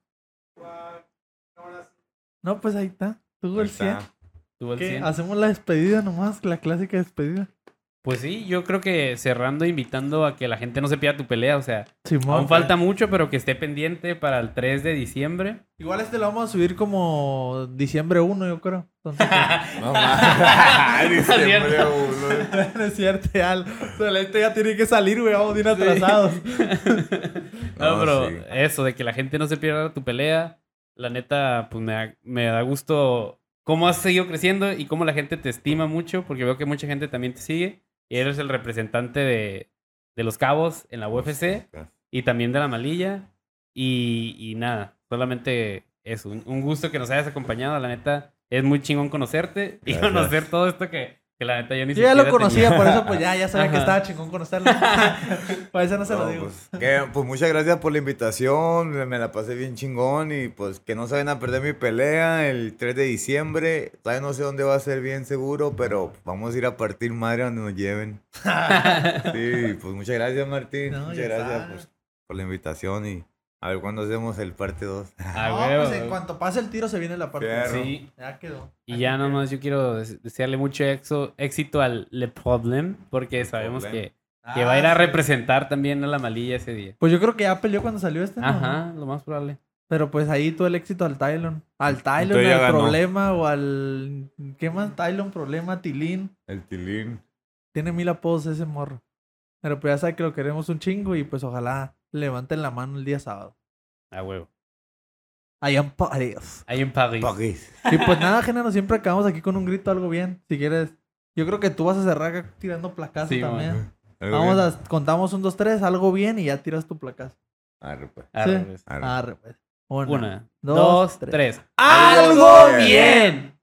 No, pues ahí está. Tuvo el Ahí está. 100. Tuvo el ¿Qué? 100. Hacemos la despedida nomás, la clásica despedida. Pues sí, yo creo que cerrando, invitando a que la gente no se pierda tu pelea. O sea, Simón. aún falta mucho, pero que esté pendiente para el 3 de diciembre. Igual este lo vamos a subir como diciembre 1, yo creo. Entonces, No mames. Diciembre Cierto. uno. pues, no es cierto, ya. O sea, este ya tiene que salir, güey. Vamos bien atrasados. No, No, pero sí. eso, de que la gente no se pierda tu pelea, la neta, pues me da, me da gusto cómo has seguido creciendo y cómo la gente te estima mucho, porque veo que mucha gente también te sigue. Eres el representante de, de los cabos en la UFC y también de la malilla. Y, y nada, solamente eso, un, un gusto que nos hayas acompañado, la neta. Es muy chingón conocerte y conocer todo esto que, que la neta yo ni Yo ya siquiera lo conocía, tenía. por eso pues ya, ya sabía que estaba chingón conocerlo. por eso no se lo digo. Pues, que- pues muchas gracias por la invitación, me- la pasé bien chingón y pues que no se vayan a perder mi pelea el 3 de diciembre. Todavía no sé dónde va a ser bien seguro, pero vamos a ir a partir madre donde nos lleven. Sí, pues muchas gracias Martín, No, muchas gracias pues, por la invitación y a ver cuándo hacemos el parte 2. Ah, no, huevo. pues en cuanto pase el tiro se viene la parte. Fierro. Sí, Ya quedó. Y ya nomás yo quiero des- desearle mucho exo- éxito al Le Problem, porque sabemos Problem. que, que va a ir a Ah, sí. representar también a la malilla ese día. Pues yo creo que ya peleó cuando salió este. ¿no? Ajá, lo más probable. Pero pues ahí todo el éxito al Tylon. Al Tylon, al ganó. problema o al. ¿Qué más? Tylon, problema, Tilín. El tilín. Tiene mil apodos ese morro. Pero pues ya sabe que lo queremos un chingo y pues ojalá levanten la mano el día sábado. A huevo. Allá en París. Ahí en París. París. Y pues nada, género, siempre acabamos aquí con un grito, algo bien. Si quieres. Yo creo que tú vas a cerrar acá tirando placazos Sí, también. man. ¿Algo Vamos bien? a. Contamos un, dos, tres, algo bien y ya tiras tu placazo. Arre, pues. Arre, Sí. pues. Arre. Arre, pues. Una. Una, dos, dos, tres. tres. ¡Algo ¡Algo bien! bien!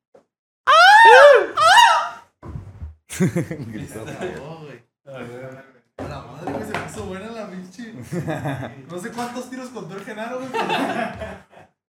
Gritó. La madre que se puso buena la. No sé cuántos tiros contó el Genaro, güey.